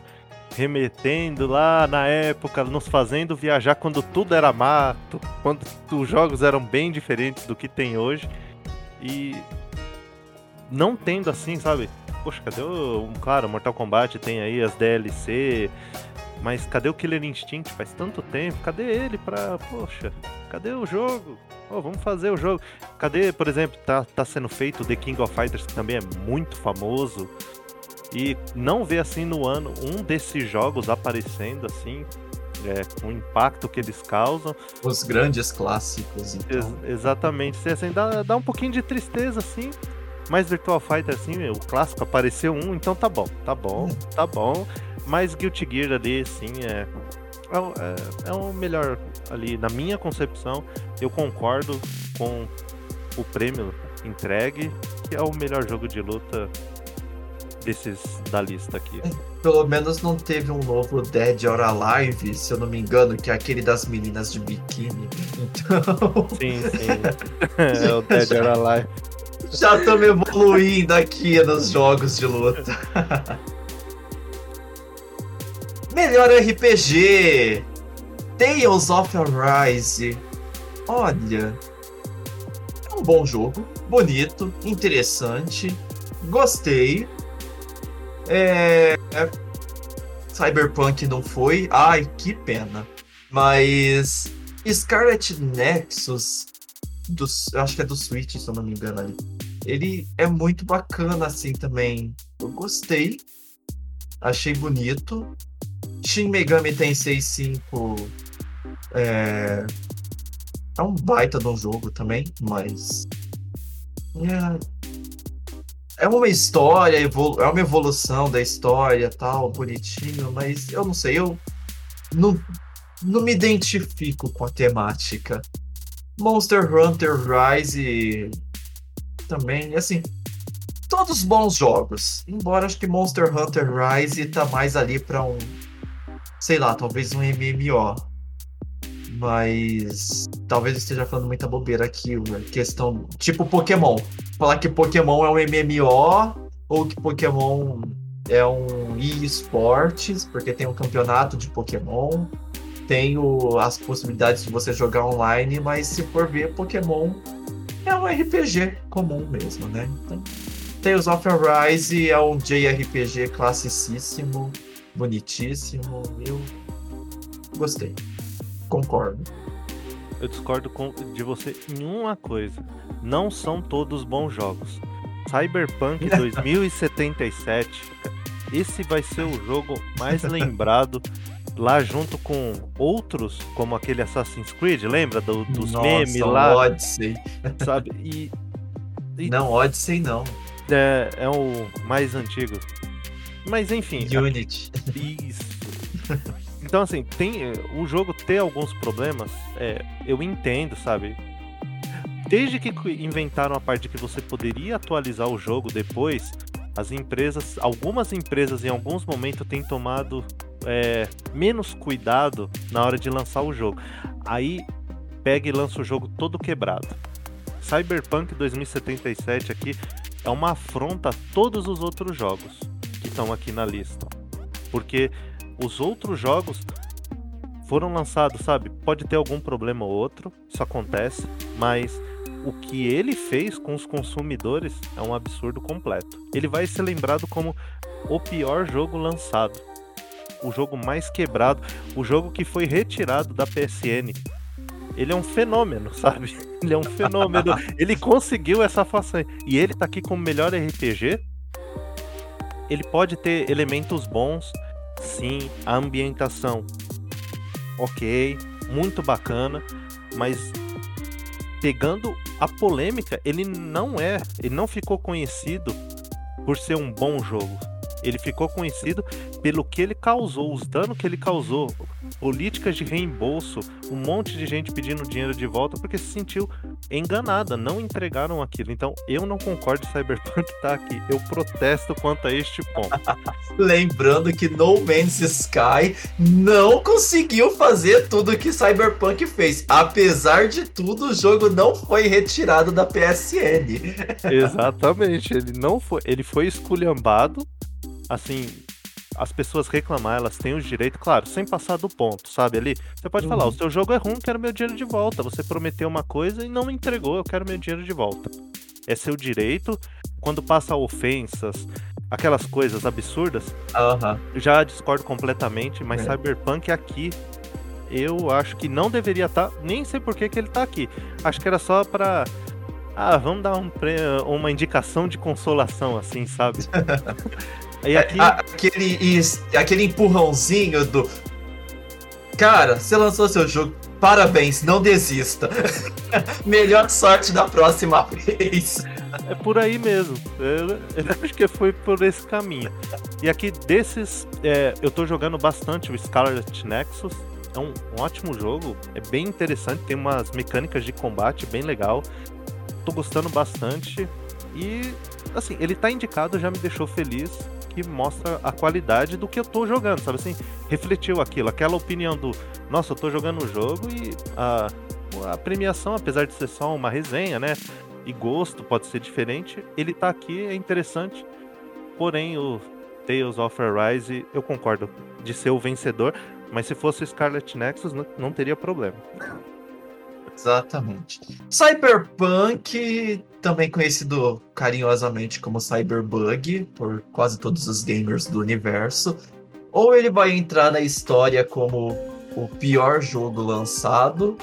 remetendo lá na época, nos fazendo viajar quando tudo era mato, quando os jogos eram bem diferentes do que tem hoje. E não tendo assim, sabe? Poxa, cadê o. Claro, Mortal Kombat tem aí as DLC, mas cadê o Killer Instinct? Faz tanto tempo. Cadê ele pra. Poxa, cadê o jogo? Oh, vamos fazer o jogo. Cadê, por exemplo, tá, tá sendo feito The King of Fighters, que também é muito famoso. E não ver assim no ano um desses jogos aparecendo assim, é, com o impacto que eles causam. Os grandes clássicos, então. Ex exatamente. Assim, dá, dá um pouquinho de tristeza, assim. Mas Virtual Fighter, assim, o clássico apareceu um, então tá bom, tá bom, hum. tá bom. Mas Guilty Gear ali, sim, é, é, é o melhor ali, na minha concepção. Eu concordo com o prêmio entregue, que é o melhor jogo de luta desses da lista aqui. É, pelo menos não teve um novo Dead or Alive, se eu não me engano, que é aquele das meninas de biquíni. (laughs) Então. Sim, sim. (laughs) é o Dead or Alive. Já estamos evoluindo aqui nos jogos de luta. (laughs) Melhor RPG! Tales of Arise. Olha. um bom jogo, bonito, interessante, gostei. É... é Cyberpunk não foi, ai, que pena. Mas Scarlet Nexus, eu acho que é do Switch, se eu não me engano ali. Ele é muito bacana assim também. Eu gostei. Achei bonito. Shin Megami Tensei 5 é, é um baita de um jogo também, mas. É, é uma história, é uma evolução da história tal, bonitinho, mas eu não sei, eu não, não me identifico com a temática. Monster Hunter Rise também, assim, todos bons jogos. Embora acho que Monster Hunter Rise tá mais ali para um, sei lá, talvez um MMO. Mas talvez esteja falando muita bobeira aqui, né? questão tipo Pokémon. Falar que Pokémon é um MMO ou que Pokémon é um eSports, porque tem um campeonato de Pokémon, tem o, as possibilidades de você jogar online, mas se for ver, Pokémon é um RPG comum mesmo, né? Então, Tales of Arise é um JRPG classicíssimo, bonitíssimo, eu gostei. Concordo. Eu discordo com, de você em uma coisa. Não são todos bons jogos. Cyberpunk (laughs) 2077, esse vai ser o jogo mais (laughs) lembrado lá junto com outros, como aquele Assassin's Creed, lembra do, dos Nossa, memes lá? Odyssey. Sabe? E, e, não, Odyssey não. É, é o mais antigo. Mas enfim. Unity. Isso. (laughs) Então, assim, tem o jogo ter alguns problemas, é, eu entendo, sabe? Desde que inventaram a parte de que você poderia atualizar o jogo depois, as empresas, algumas empresas em alguns momentos têm tomado é, menos cuidado na hora de lançar o jogo. Aí pega e lança o jogo todo quebrado. Cyberpunk 2077 aqui é uma afronta a todos os outros jogos que estão aqui na lista. Porque os outros jogos foram lançados, sabe? Pode ter algum problema ou outro, isso acontece, mas o que ele fez com os consumidores é um absurdo completo. Ele vai ser lembrado como o pior jogo lançado, o jogo mais quebrado, o jogo que foi retirado da PSN. Ele é um fenômeno, (laughs) sabe? Ele é um fenômeno. (laughs) ele conseguiu essa façanha. E ele tá aqui como melhor RPG. Ele pode ter elementos bons, Sim, a ambientação, ok, muito bacana, mas pegando a polêmica, ele não é, ele não ficou conhecido por ser um bom jogo. Ele ficou conhecido pelo que ele causou, os danos que ele causou, políticas de reembolso, um monte de gente pedindo dinheiro de volta porque se sentiu enganada, não entregaram aquilo. Então eu não concordo Cyberpunk tá aqui. Eu protesto quanto a este ponto. (laughs) Lembrando que No Man's Sky não conseguiu fazer tudo que Cyberpunk fez. Apesar de tudo, o jogo não foi retirado da PSN. (laughs) Exatamente, ele não foi, ele foi esculhambado assim, as pessoas reclamar, elas têm o direito, claro, sem passar do ponto, sabe? Ali, você pode uhum. falar, o seu jogo é ruim, quero meu dinheiro de volta. Você prometeu uma coisa e não me entregou, eu quero meu dinheiro de volta. É seu direito. Quando passa ofensas, aquelas coisas absurdas, uhum. já discordo completamente, mas é. Cyberpunk aqui eu acho que não deveria estar, tá, nem sei por que, que ele tá aqui. Acho que era só para ah, vamos dar um, uma indicação de consolação, assim, sabe? (laughs) E é, aqui... aquele, aquele empurrãozinho do. Cara, você lançou seu jogo, parabéns, não desista. (laughs) Melhor sorte da próxima vez. É por aí mesmo. Eu, eu acho que foi por esse caminho. E aqui desses, é, eu tô jogando bastante o Scarlet Nexus. É um, um, ótimo jogo, é bem interessante, tem umas mecânicas de combate bem legal. Tô gostando bastante. E assim, ele tá indicado, já me deixou feliz que mostra a qualidade do que eu tô jogando, sabe assim? Refletiu aquilo, aquela opinião do, nossa, eu tô jogando o jogo e a, a premiação, apesar de ser só uma resenha, né? E gosto pode ser diferente, ele tá aqui, é interessante. Porém, o Tales of Arise, eu concordo de ser o vencedor, mas se fosse Scarlet Nexus, não, não teria problema. Exatamente. Cyberpunk, também conhecido carinhosamente como Cyberbug, por quase todos os gamers do universo, ou ele vai entrar na história como o pior jogo lançado,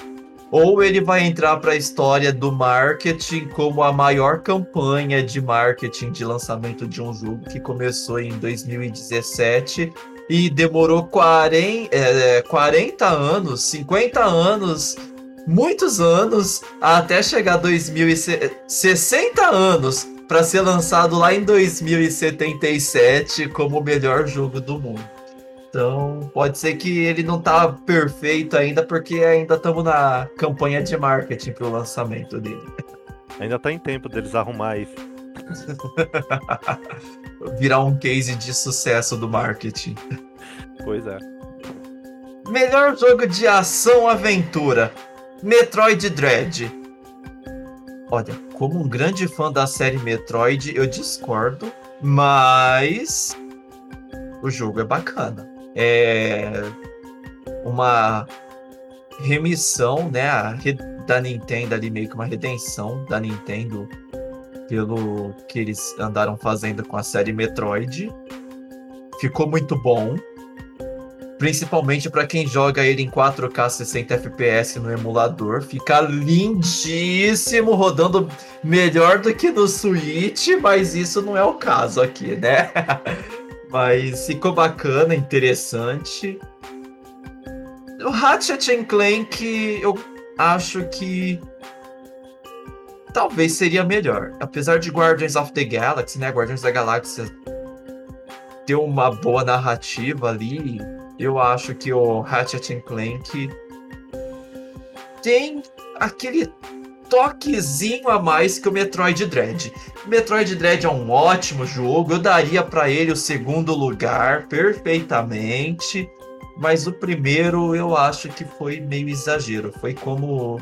ou ele vai entrar para a história do marketing como a maior campanha de marketing de lançamento de um jogo que começou em 2017 e demorou 40, é, 40 anos, 50 anos, muitos anos, até chegar a 2060 anos para ser lançado lá em 2077 como o melhor jogo do mundo. Então, pode ser que ele não tá perfeito ainda, porque ainda estamos na campanha de marketing para o lançamento dele. (laughs) Ainda tá em tempo deles arrumar isso. (laughs) Virar um case de sucesso do marketing. Pois é. Melhor jogo de ação aventura: Metroid Dread. Olha, como um grande fã da série Metroid, eu discordo, mas o jogo é bacana é, uma remissão, né, da Nintendo ali, meio que uma redenção da Nintendo pelo que eles andaram fazendo com a série Metroid. Ficou muito bom. Principalmente para quem joga ele em 4K 60 FPS no emulador. Fica lindíssimo, rodando melhor do que no Switch, mas isso não é o caso aqui, né? (laughs) Mas ficou bacana, interessante. O Ratchet Clank, eu acho que talvez seria melhor. Apesar de Guardians of the Galaxy, né? Guardians da Galáxia ter uma boa narrativa ali, eu acho que o Ratchet Clank tem aquele toquezinho a mais que o Metroid Dread. Metroid Dread é um ótimo jogo, eu daria para ele o segundo lugar perfeitamente, mas o primeiro eu acho que foi meio exagero. Foi como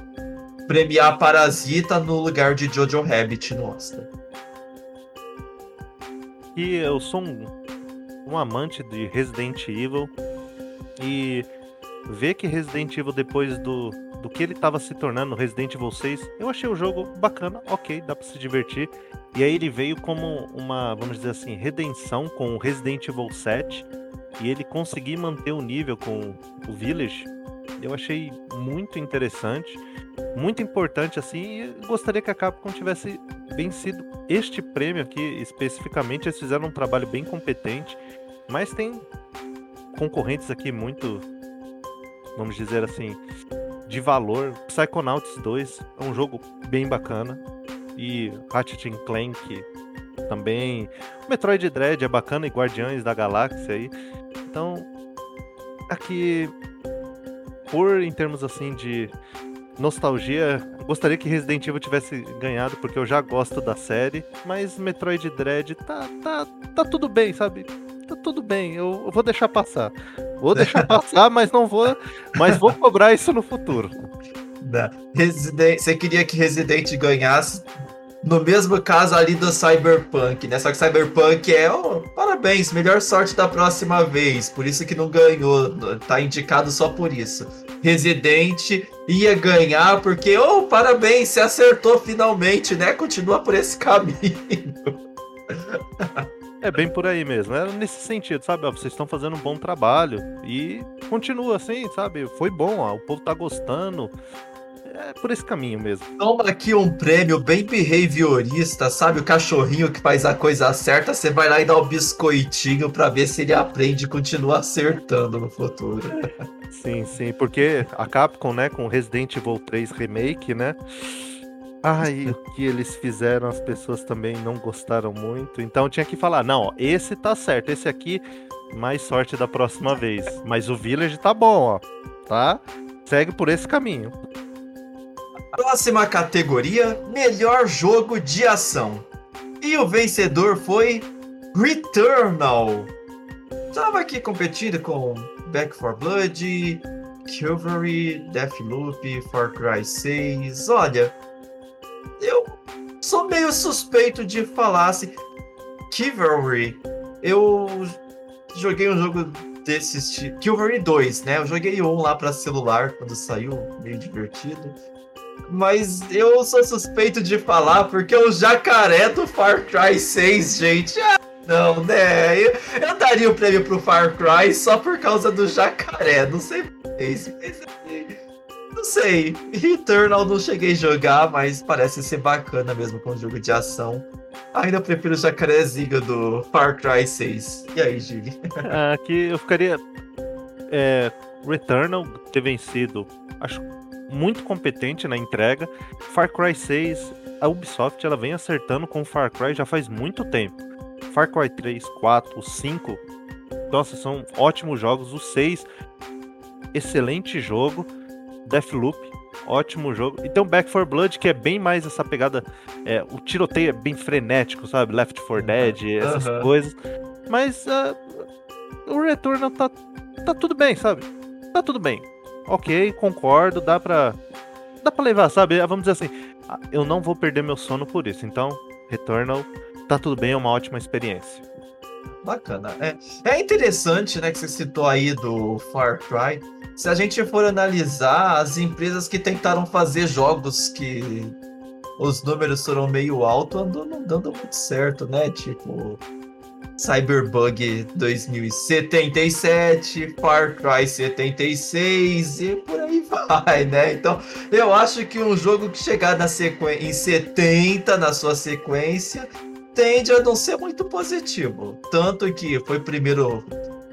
premiar Parasita no lugar de Jojo Rabbit no Oscar. E eu sou um, um amante de Resident Evil e ver que Resident Evil depois do do que ele estava se tornando Resident Evil 6, eu achei o jogo bacana, ok, dá para se divertir. E aí ele veio como uma, vamos dizer assim, redenção com o Resident Evil 7 e ele conseguir manter o nível com o Village. Eu achei muito interessante, muito importante assim, e gostaria que a Capcom tivesse vencido este prêmio aqui especificamente. Eles fizeram um trabalho bem competente, mas tem concorrentes aqui muito, vamos dizer assim, de valor. Psychonauts 2 é um jogo bem bacana. E Ratchet Clank também. Metroid Dread é bacana e Guardiões da Galáxia aí. Então, aqui, por em termos assim de nostalgia, gostaria que Resident Evil tivesse ganhado, porque eu já gosto da série, mas Metroid Dread tá, tá, tá tudo bem, sabe? Tá tudo bem, eu, vou deixar passar. Vou deixar passar, mas não vou. Mas vou cobrar isso no futuro. Resident, você queria que Resident ganhasse no mesmo caso ali do Cyberpunk, né? Só que Cyberpunk é, oh, parabéns, melhor sorte da próxima vez. Por isso que não ganhou, tá indicado só por isso. Resident ia ganhar porque, oh, parabéns, você acertou finalmente, né? Continua por esse caminho. (laughs) É bem por aí mesmo. Era nesse sentido, sabe? Ó, vocês estão fazendo um bom trabalho e continua assim, sabe? Foi bom, ó, o povo tá gostando. É por esse caminho mesmo. Toma aqui um prêmio bem behaviorista, sabe? O cachorrinho que faz a coisa certa, você vai lá e dá o um biscoitinho para ver se ele aprende e continua acertando no futuro. Sim, sim, porque a Capcom, né, com Resident Evil 3 Remake, né? Ai, o que eles fizeram, as pessoas também não gostaram muito. Então tinha que falar, não, ó, esse tá certo, esse aqui, mais sorte da próxima vez. Mas o Village tá bom, ó. Tá? Segue por esse caminho. Próxima categoria: melhor jogo de ação. E o vencedor foi Returnal. Tava aqui competindo com Back 4 Blood, Chivalry, Deathloop, Far Cry 6. Olha, eu sou meio suspeito de falar assim. Chivalry, eu joguei um jogo desses. Chivalry 2, né? Eu joguei um lá para celular quando saiu, meio divertido. Mas eu sou suspeito de falar porque o jacaré do Far Cry 6, gente. Ah, não, né? Eu, eu daria o prêmio pro Far Cry só por causa do jacaré. Não sei se não sei. Returnal não cheguei a jogar, mas parece ser bacana mesmo com um jogo de ação. Ainda prefiro o jacarezinho do Far Cry 6. E aí, Gili? Aqui eu ficaria. É, Returnal ter vencido. Acho muito competente na entrega. Far Cry 6, a Ubisoft ela vem acertando com Far Cry já faz muito tempo. Far Cry 3, 4, 5, nossa, são ótimos jogos. O 6, excelente jogo. Deathloop, ótimo jogo. E tem o Back 4 Blood, que é bem mais essa pegada. É, o tiroteio é bem frenético, sabe? Left 4 Dead, essas uhum. coisas. Mas uh, o Returnal tá, tá tudo bem, sabe? Tá tudo bem. Ok, concordo, dá pra. Dá pra levar, sabe? Vamos dizer assim. Ah, eu não vou perder meu sono por isso. Então, Returnal, tá tudo bem, é uma ótima experiência. Bacana. É, é interessante, né, que você citou aí do Far Cry. Se a gente for analisar as empresas que tentaram fazer jogos que os números foram meio altos, andou não dando muito certo, né? Tipo, Cyberbug 2077, Far Cry 76 e por aí (laughs) vai, né? Então, eu acho que um jogo que chegar na sequência em 70 na sua sequência tende a não ser muito positivo. Tanto que foi primeiro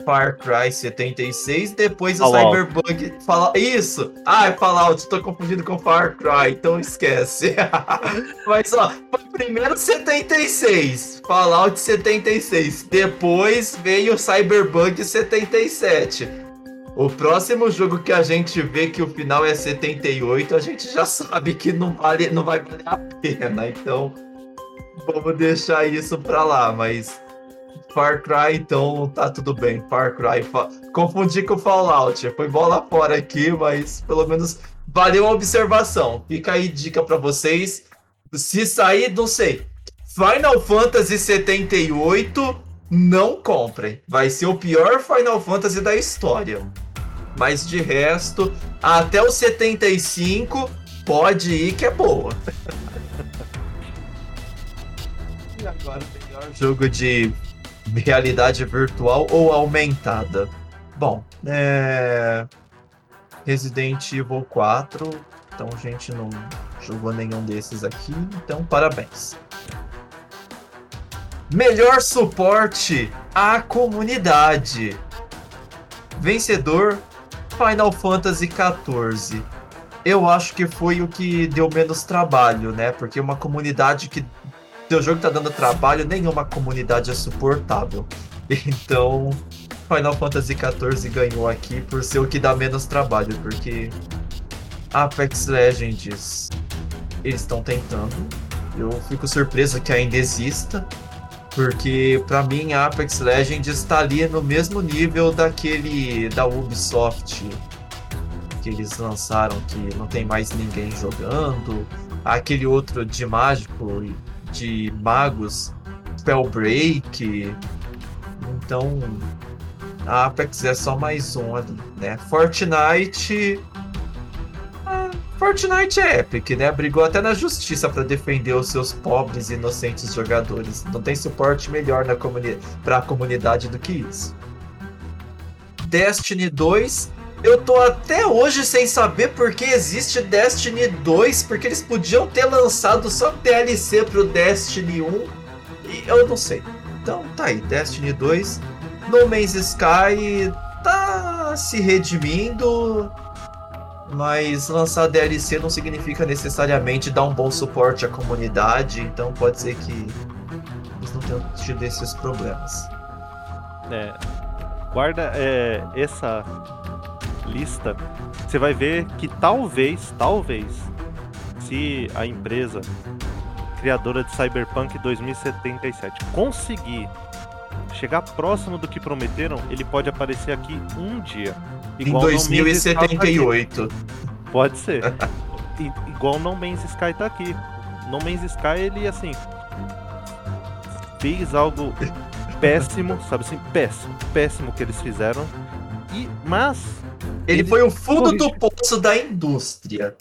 Far Cry 76, depois o Fallout. Cyberbug fala isso. Ah, é Fallout, tô confundindo com Far Cry, então esquece. (laughs) Mas ó, foi primeiro 76, Fallout 76, depois veio Cyberbug 77. O próximo jogo que a gente vê que o final é 78, a gente já sabe que não vale, não vai valer a pena. Então, vamos deixar isso pra lá, mas Far Cry, então tá tudo bem. Far Cry. Fa... Confundi com Fallout. Foi bola fora aqui, mas pelo menos valeu a observação. Fica aí dica para vocês. Se sair, não sei. Final Fantasy 78, não comprem. Vai ser o pior Final Fantasy da história. Mas de resto, até o 75, pode ir que é boa. (laughs) agora, melhor jogo de realidade virtual ou aumentada. Bom, é... Resident Evil 4, então a gente não jogou nenhum desses aqui, então parabéns. Melhor suporte à comunidade. Vencedor Final Fantasy XIV. Eu acho que foi o que deu menos trabalho, né? Porque uma comunidade que teu jogo tá dando trabalho, nenhuma comunidade é suportável. (laughs) Então, Final Fantasy XIV ganhou aqui por ser o que dá menos trabalho, porque Apex Legends eles estão tentando. Eu fico surpreso que ainda exista, porque para mim Apex Legends está ali no mesmo nível daquele da Ubisoft que eles lançaram que não tem mais ninguém jogando, aquele outro de mágico de magos, Spellbreak. Então, a Apex é só mais um ali, né? Fortnite. Ah, Fortnite é Epic, né? Brigou até na justiça para defender os seus pobres e inocentes jogadores. Não tem suporte melhor na comuni para a comunidade do que isso. Destiny 2 eu tô até hoje sem saber por que existe Destiny 2, porque eles podiam ter lançado só DLC pro Destiny 1 e eu não sei. Então tá aí, Destiny 2. No Man's Sky tá se redimindo, mas lançar DLC não significa necessariamente dar um bom suporte à comunidade, então pode ser que eles não tenham tido esses problemas. É, guarda é, essa lista, você vai ver que talvez, talvez, se a empresa criadora de Cyberpunk 2077 conseguir chegar próximo do que prometeram, ele pode aparecer aqui um dia. Igual em 2078. Pode ser. (laughs) igual No Man's Sky tá aqui. No Man's Sky, ele, assim, fez algo (laughs) péssimo, sabe assim, péssimo, péssimo que eles fizeram. E, mas ele, foi o fundo do poço da indústria.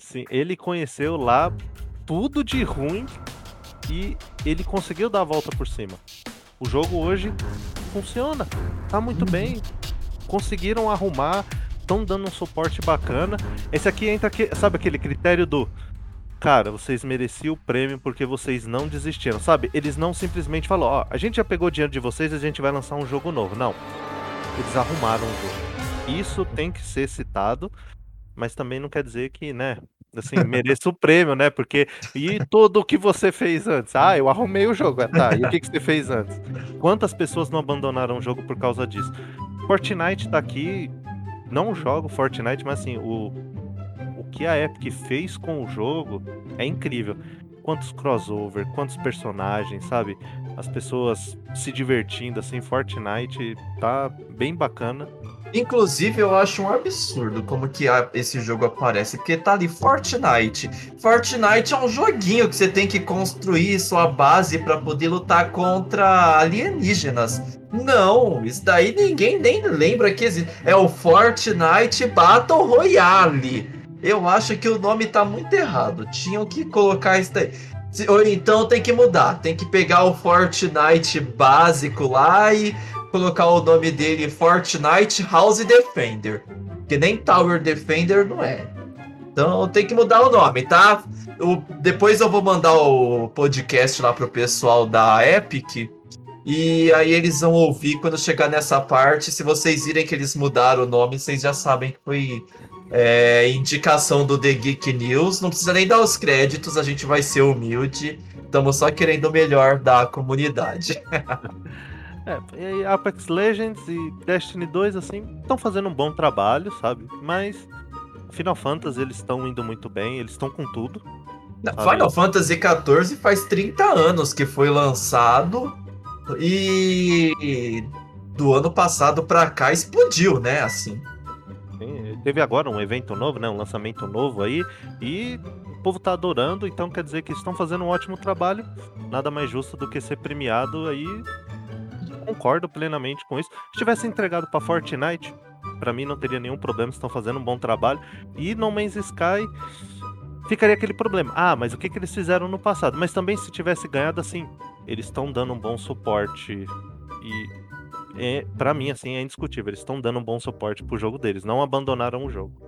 Sim, ele conheceu lá tudo de ruim e ele conseguiu dar a volta por cima. O jogo hoje funciona, tá muito uhum. bem. Conseguiram arrumar, estão dando um suporte bacana. Esse aqui entra, sabe aquele critério do cara, vocês mereciam o prêmio porque vocês não desistiram, sabe? Eles não simplesmente falaram, ó, a gente já pegou dinheiro de vocês, a gente vai lançar um jogo novo. Não. Eles arrumaram o jogo. Isso tem que ser citado, mas também não quer dizer que, né, assim, mereça o prêmio, né? Porque e tudo o que você fez antes? Ah, eu arrumei o jogo. Ah, tá. E o que, que você fez antes? Quantas pessoas não abandonaram o jogo por causa disso? Fortnite tá aqui, não jogo Fortnite, mas assim, o que a Epic fez com o jogo é incrível. Quantos crossover, quantos personagens, sabe? As pessoas se divertindo assim, Fortnite tá bem bacana. Inclusive, eu acho um absurdo como que esse jogo aparece, porque tá ali Fortnite. Fortnite é um joguinho que você tem que construir sua base para poder lutar contra alienígenas. Não, isso daí ninguém nem lembra que existe. É o Fortnite Battle Royale. Eu acho que o nome tá muito errado. Tinham que colocar isso daí. Ou então tem que mudar. Tem que pegar o Fortnite básico lá e colocar o nome dele Fortnite House Defender. Que nem Tower Defender não é. Então tem que mudar o nome, tá? Depois eu vou mandar o podcast lá pro pessoal da Epic. E aí eles vão ouvir quando chegar nessa parte. Se vocês virem que eles mudaram o nome, vocês já sabem que foi é, indicação do The Geek News. Não precisa nem dar os créditos, a gente vai ser humilde. Estamos só querendo o melhor da comunidade. (laughs) é, Apex Legends e Destiny 2, assim, estão fazendo um bom trabalho, sabe? Mas Final Fantasy, eles estão indo muito bem, eles estão com tudo. Final Fantasy XIV faz 30 anos que foi lançado e do ano passado pra cá explodiu, né? Assim. Teve agora um evento novo, né? Um lançamento novo aí. E o povo tá adorando, então quer dizer que estão fazendo um ótimo trabalho. Nada mais justo do que ser premiado aí. Concordo plenamente com isso. Se tivesse entregado para Fortnite, para mim não teria nenhum problema, estão fazendo um bom trabalho. E No Man's Sky ficaria aquele problema. Ah, mas o que, que eles fizeram no passado? Mas também se tivesse ganhado assim, eles estão dando um bom suporte e é, para mim, assim, é indiscutível. Eles estão dando um bom suporte pro jogo deles, não abandonaram o jogo.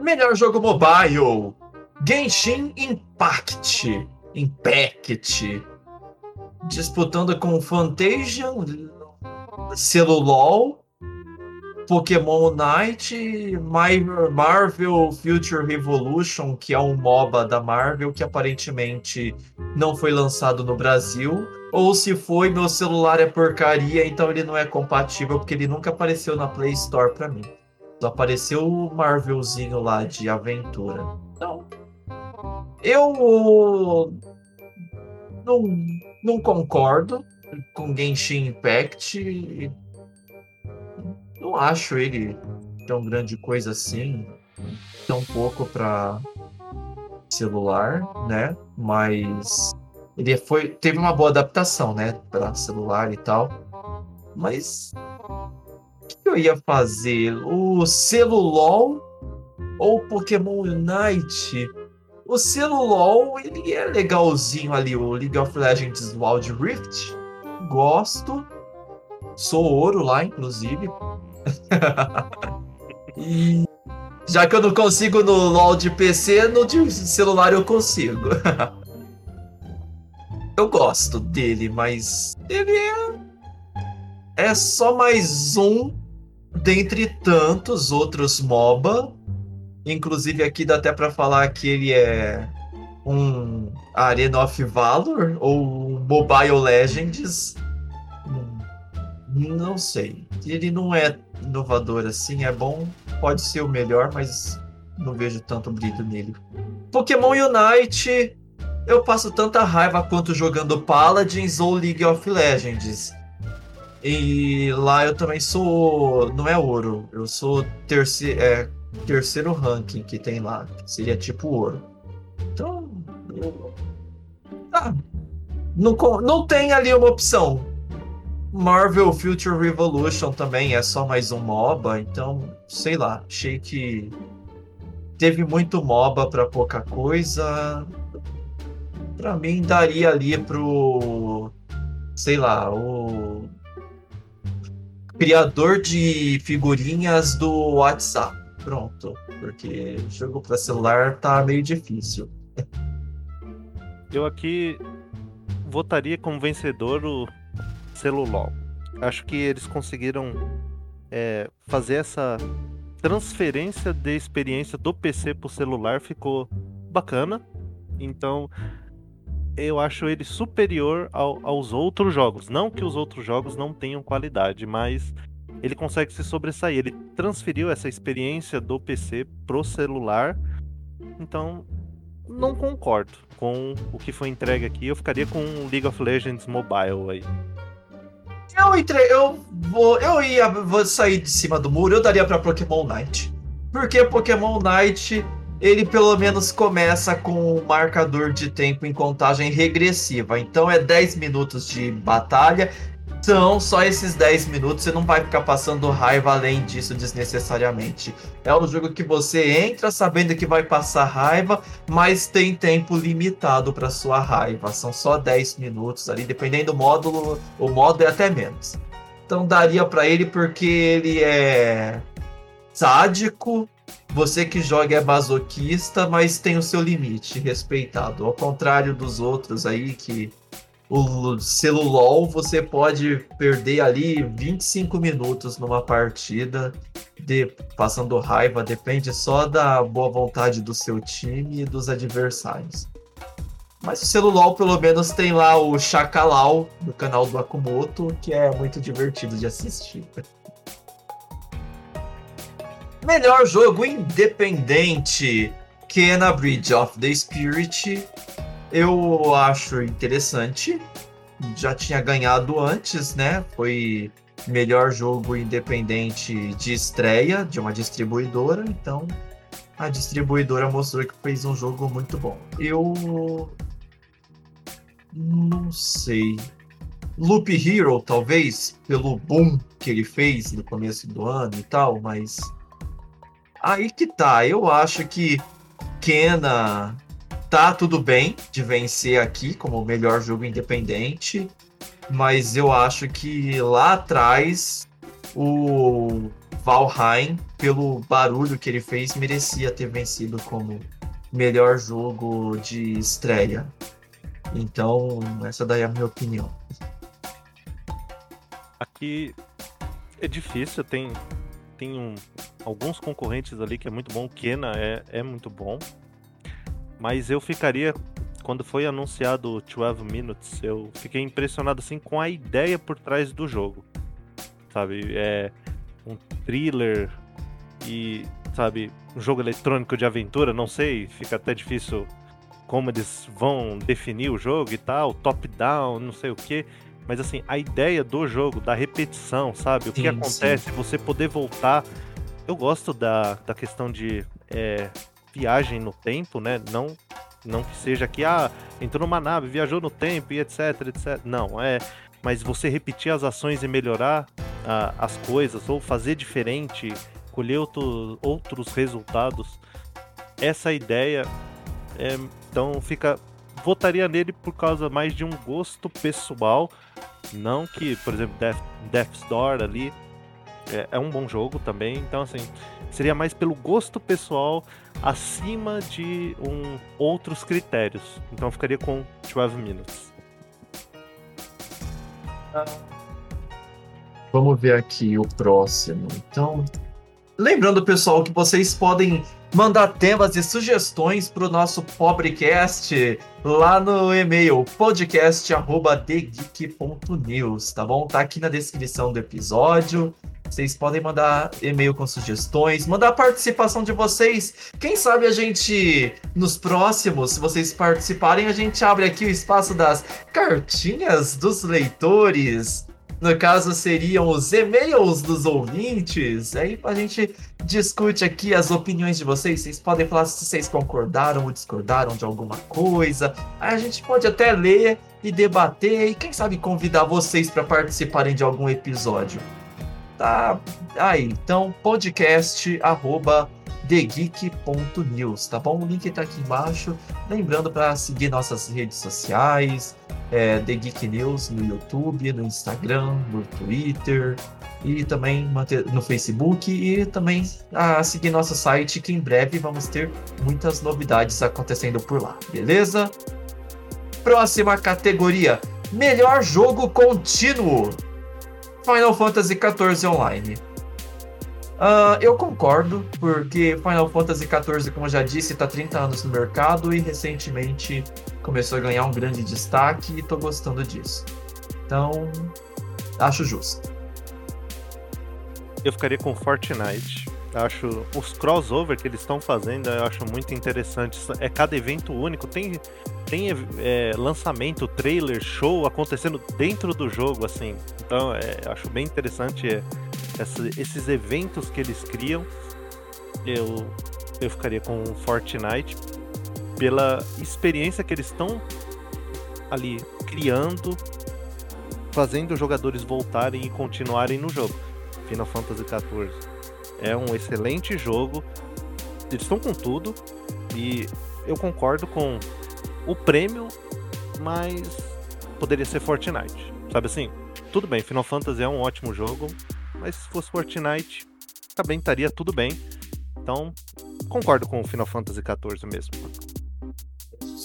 Melhor jogo mobile: Genshin Impact. Impact. Disputando com Fantasia, Celulol, Pokémon Night, Marvel Future Revolution, que é um MOBA da Marvel que aparentemente não foi lançado no Brasil ou se foi, meu celular é porcaria, então ele não é compatível, porque ele nunca apareceu na Play Store pra mim. Só apareceu o Marvelzinho lá de aventura. Então, eu não, não concordo com Genshin Impact. Não acho ele tão grande coisa assim, tão pouco para celular, né? Mas ele foi, teve uma boa adaptação, né, para celular e tal. Mas o que eu ia fazer? O Celulol ou Pokémon Unite? O Celulol, ele é legalzinho ali, o League of Legends Wild Rift. Gosto. Sou ouro lá, inclusive. (laughs) e já que eu não consigo no LoL de PC, no de celular eu consigo. (laughs) eu gosto dele, mas ele é. É só mais um dentre tantos outros MOBA. Inclusive aqui dá até para falar que ele é um Arena of Valor ou Mobile Legends. Não sei. Ele não é inovador assim, é bom, pode ser o melhor, mas não vejo tanto brilho nele. Pokémon Unite eu passo tanta raiva quanto jogando Paladins ou League of Legends. E lá eu também sou. Não é ouro, eu sou terceiro, é, terceiro ranking que tem lá. Seria tipo ouro. Então. Ah, não, não tem ali uma opção. Marvel Future Revolution também é só mais um MOBA, então, sei lá, achei que teve muito MOBA para pouca coisa. Para mim daria ali pro sei lá, o criador de figurinhas do WhatsApp. Pronto, porque jogo para celular tá meio difícil. Eu aqui votaria como vencedor o Celulol. Acho que eles conseguiram é, fazer essa transferência de experiência do PC para o celular ficou bacana. Então, eu acho ele superior ao, aos outros jogos. Não que os outros jogos não tenham qualidade, mas ele consegue se sobressair. Ele transferiu essa experiência do PC pro celular. Então, não concordo com o que foi entregue aqui. Eu ficaria com League of Legends Mobile aí. Eu entrei, eu vou, eu ia vou sair de cima do muro, eu daria para Pokémon Night. Porque Pokémon Night, ele pelo menos começa com um marcador de tempo em contagem regressiva. Então é 10 minutos de batalha são só esses 10 minutos, você não vai ficar passando raiva além disso desnecessariamente. É um jogo que você entra sabendo que vai passar raiva, mas tem tempo limitado para sua raiva. São só 10 minutos ali, dependendo do módulo, o modo é até menos. Então daria para ele porque ele é sádico, você que joga é masoquista, mas tem o seu limite respeitado. Ao contrário dos outros aí que o celulol você pode perder ali 25 minutos numa partida de passando raiva, depende só da boa vontade do seu time e dos adversários. Mas o celulol pelo menos tem lá o Chacalau do canal do Akumoto, que é muito divertido de assistir. Melhor jogo independente: Kena Bridge of the Spirit eu acho interessante. Já tinha ganhado antes, né? Foi melhor jogo independente de estreia de uma distribuidora, então a distribuidora mostrou que fez um jogo muito bom. Eu não sei. Loop Hero, talvez, pelo boom que ele fez no começo do ano e tal, mas aí que tá. Eu acho que Kena tá tudo bem de vencer aqui como o melhor jogo independente, mas eu acho que lá atrás o Valheim, pelo barulho que ele fez, merecia ter vencido como melhor jogo de estreia. Então, essa daí é a minha opinião. Aqui é difícil, tem, tem um, alguns concorrentes ali que é muito bom. O Kena é, é muito bom. Mas eu ficaria quando foi anunciado 12 Minutes, eu fiquei impressionado assim com a ideia por trás do jogo. Sabe, é um thriller e, sabe, um jogo eletrônico de aventura, não sei, fica até difícil como eles vão definir o jogo e tal, top down, não sei o que. Mas assim, a ideia do jogo, da repetição, sabe? O sim, que acontece, sim. você poder voltar. Eu gosto da, da questão de é, viagem no tempo, né? Não, não que seja que, ah, entrou numa nave, viajou no tempo e etc, etc. Não, é. Mas você repetir as ações e melhorar ah, as coisas, ou fazer diferente, colher outro, outros resultados. Essa ideia. É, então fica. Votaria nele por causa mais de um gosto pessoal. Não que, por exemplo, Death, Death's Door ali é, é um bom jogo também. Então, assim, seria mais pelo gosto pessoal acima de um, outros critérios. Então, ficaria com 12 Minutes. Vamos ver aqui o próximo. Então, lembrando, pessoal, que vocês podem mandar temas e sugestões para o nosso Pobrecast lá no e-mail podcast@thegeek.news, tá bom? Tá aqui na descrição do episódio. Vocês podem mandar e-mail com sugestões, mandar a participação de vocês. Quem sabe a gente, nos próximos, se vocês participarem, a gente abre aqui o espaço das cartinhas dos leitores. No caso, seriam os e-mails dos ouvintes. Aí a gente discute aqui as opiniões de vocês. Vocês podem falar se vocês concordaram ou discordaram de alguma coisa. Aí a gente pode até ler e debater e quem sabe convidar vocês para participarem de algum episódio. Tá aí, então podcast arroba thegeek.news, tá bom? O link tá aqui embaixo. Lembrando para seguir nossas redes sociais, é, The Geek News no YouTube, no Instagram, no Twitter e também no Facebook e também a seguir nosso site que em breve vamos ter muitas novidades acontecendo por lá, beleza? Próxima categoria: melhor jogo contínuo. Final Fantasy XIV Online. Uh, eu concordo, porque Final Fantasy XIV, como já disse, está 30 anos no mercado e recentemente começou a ganhar um grande destaque e estou gostando disso. Então, acho justo. Eu ficaria com Fortnite. Acho os crossover que eles estão fazendo, eu acho muito interessante. É cada evento único. Tem, tem é, lançamento, trailer, show acontecendo dentro do jogo, assim. Então, é, acho bem interessante é, essa, esses eventos que eles criam. Eu, eu ficaria com Fortnite pela experiência que eles estão ali criando, fazendo os jogadores voltarem e continuarem no jogo. Final Fantasy XIV é um excelente jogo. Eles estão com tudo e eu concordo com o prêmio, mas poderia ser Fortnite. Sabe assim? Tudo bem, Final Fantasy é um ótimo jogo, mas se fosse Fortnite, também estaria tudo bem. Então, concordo com o Final Fantasy XIV mesmo.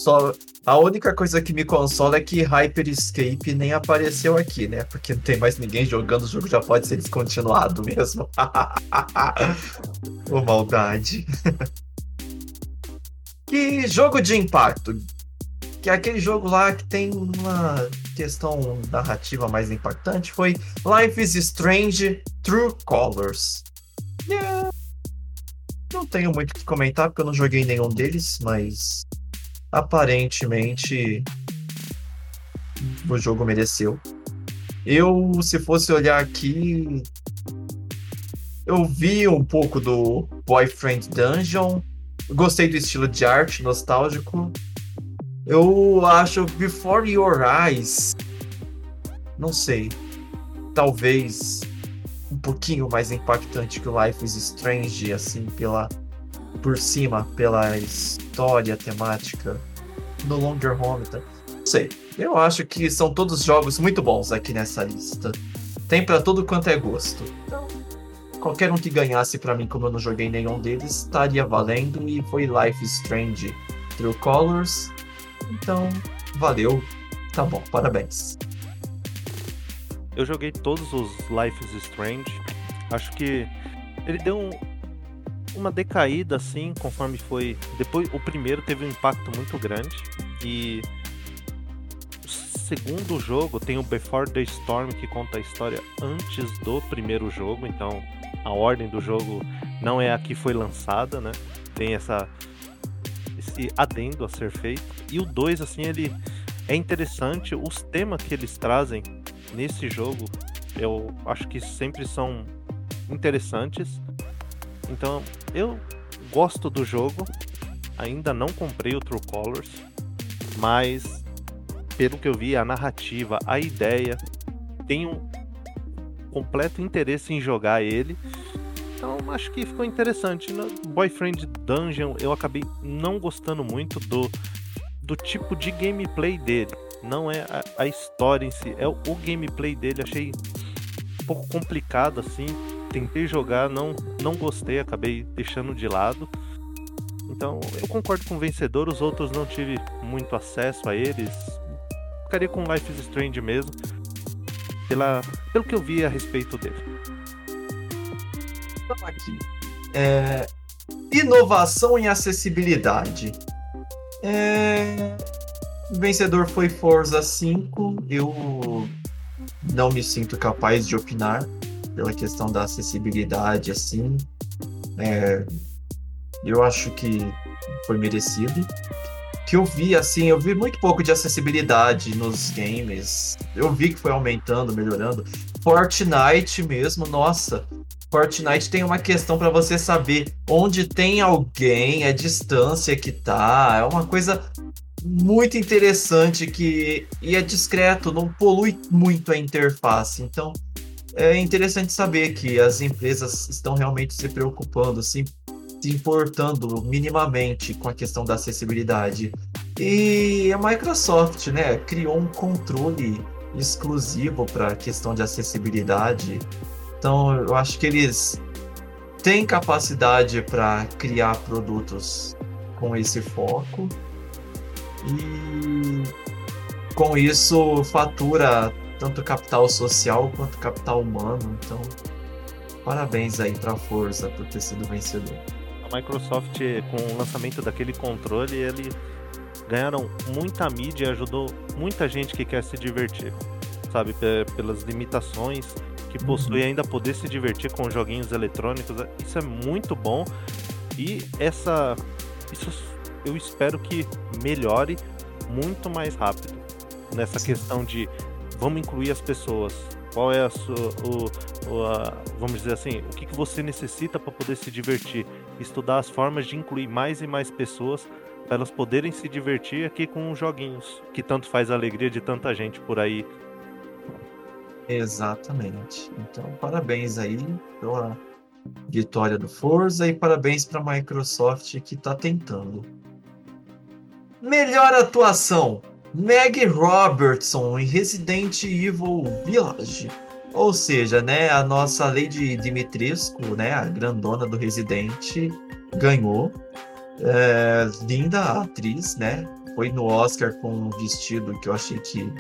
Só a única coisa que me consola é que Hyper Escape nem apareceu aqui, né? Porque não tem mais ninguém jogando, o jogo já pode ser descontinuado mesmo. (laughs) Ô, maldade. (laughs) que jogo de impacto. Que é aquele jogo lá que tem uma questão narrativa mais impactante foi Life is Strange True Colors. Yeah. Não tenho muito o que comentar porque eu não joguei nenhum deles, mas aparentemente o jogo mereceu. Eu, se fosse olhar aqui, eu vi um pouco do Boyfriend Dungeon, gostei do estilo de arte nostálgico. Eu acho Before Your Eyes, não sei, talvez um pouquinho mais impactante que Life is Strange, assim, pela por cima pela história, temática do Longer Home. Tá? Não sei. Eu acho que são todos jogos muito bons aqui nessa lista. Tem para todo quanto é gosto. Então, qualquer um que ganhasse para mim, como eu não joguei nenhum deles, estaria valendo. E foi Life Strange True Colors. Então, valeu. Tá bom, parabéns. Eu joguei todos os Life is Strange. Acho que ele deu um, uma decaída assim, conforme foi. Depois, o primeiro teve um impacto muito grande e o segundo jogo tem o Before the Storm que conta a história antes do primeiro jogo, então a ordem do jogo não é a que foi lançada, né? Tem essa esse adendo a ser feito. E o 2 assim, ele é interessante, os temas que eles trazem nesse jogo, eu acho que sempre são interessantes. Então, eu gosto do jogo. Ainda não comprei o True Colors, mas pelo que eu vi, a narrativa, a ideia, tenho completo interesse em jogar ele. Então acho que ficou interessante. No Boyfriend Dungeon eu acabei não gostando muito do, do tipo de gameplay dele. Não é a, a história em si, é o, o gameplay dele. Achei um pouco complicado assim tentei jogar, não, não gostei, acabei deixando de lado. Então eu concordo com o vencedor, os outros não tive muito acesso a eles. Ficaria com Life is Strange mesmo, pela, pelo que eu vi a respeito dele. Então, aqui. É... Inovação em acessibilidade. É... O vencedor foi Forza 5. Eu não me sinto capaz de opinar pela questão da acessibilidade, assim. É, eu acho que foi merecido. Que eu vi, assim, eu vi muito pouco de acessibilidade nos games. Eu vi que foi aumentando, melhorando. Fortnite mesmo, nossa. Fortnite tem uma questão para você saber onde tem alguém, a distância que tá. É uma coisa muito interessante que e é discreto, não polui muito a interface. Então, é interessante saber que as empresas estão realmente se preocupando, se, se importando minimamente com a questão da acessibilidade. E a Microsoft, né, criou um controle exclusivo para a questão de acessibilidade. Então, eu acho que eles têm capacidade para criar produtos com esse foco. E com isso fatura tanto capital social quanto capital humano. Então, parabéns aí para a Força por ter sido vencedor. A Microsoft, com o lançamento daquele controle, ele ganharam muita mídia e ajudou muita gente que quer se divertir, sabe? Pelas limitações que uhum. possui uhum. ainda poder se divertir com joguinhos eletrônicos. Isso é muito bom. E essa. Isso eu espero que melhore muito mais rápido nessa questão de vamos incluir as pessoas. Qual é a sua, o, o a, vamos dizer assim, o que, que você necessita para poder se divertir? Estudar as formas de incluir mais e mais pessoas para elas poderem se divertir aqui com os joguinhos, que tanto faz a alegria de tanta gente por aí. Exatamente. Então, parabéns aí pela vitória do Forza e parabéns para a Microsoft que está tentando. Melhor atuação: Meg Robertson em Resident Evil Village. Ou seja, né, a nossa Lady Dimitrescu, né, a grandona do Resident, ganhou. É, linda atriz, né? Foi no Oscar com um vestido que eu achei que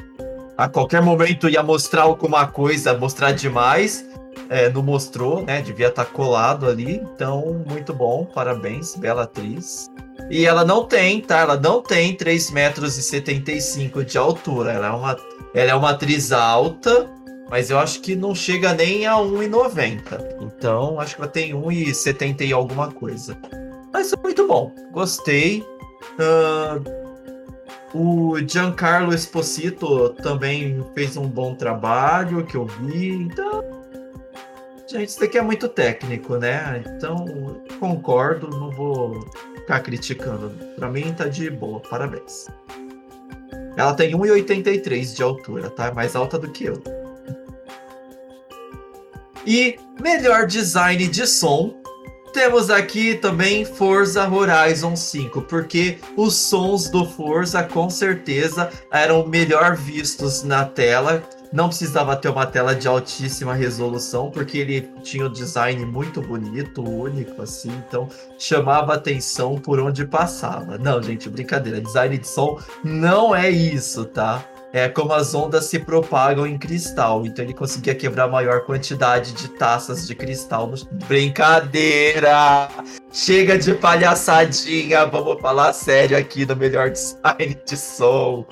a qualquer momento ia mostrar alguma coisa, mostrar demais. É, não mostrou, né? Devia estar tá colado ali. Então, muito bom, parabéns, bela atriz. E ela não tem, tá? Ela não tem 3 metros e 75 de altura. Ela é uma, ela é uma atriz alta, mas eu acho que não chega nem a 1,90. Então, acho que ela tem 1,70 e alguma coisa. Mas é muito bom. Gostei. Uh, o Giancarlo Esposito também fez um bom trabalho que eu vi. Então, gente, isso daqui é muito técnico, né? Então, concordo, não vou ficar criticando. Pra mim tá de boa, parabéns. Ela tem 1,83 de altura, tá? É mais alta do que eu. E melhor design de som temos aqui também Forza Horizon 5, porque os sons do Forza com certeza eram melhor vistos na tela. Não precisava ter uma tela de altíssima resolução, porque ele tinha um design muito bonito, único, assim, então chamava atenção por onde passava. Não, gente, brincadeira. Design de som não é isso, tá? é como as ondas se propagam em cristal. Então ele conseguia quebrar maior quantidade de taças de cristal. No... Brincadeira! Chega de palhaçadinha, vamos falar sério aqui no melhor (laughs) design de som.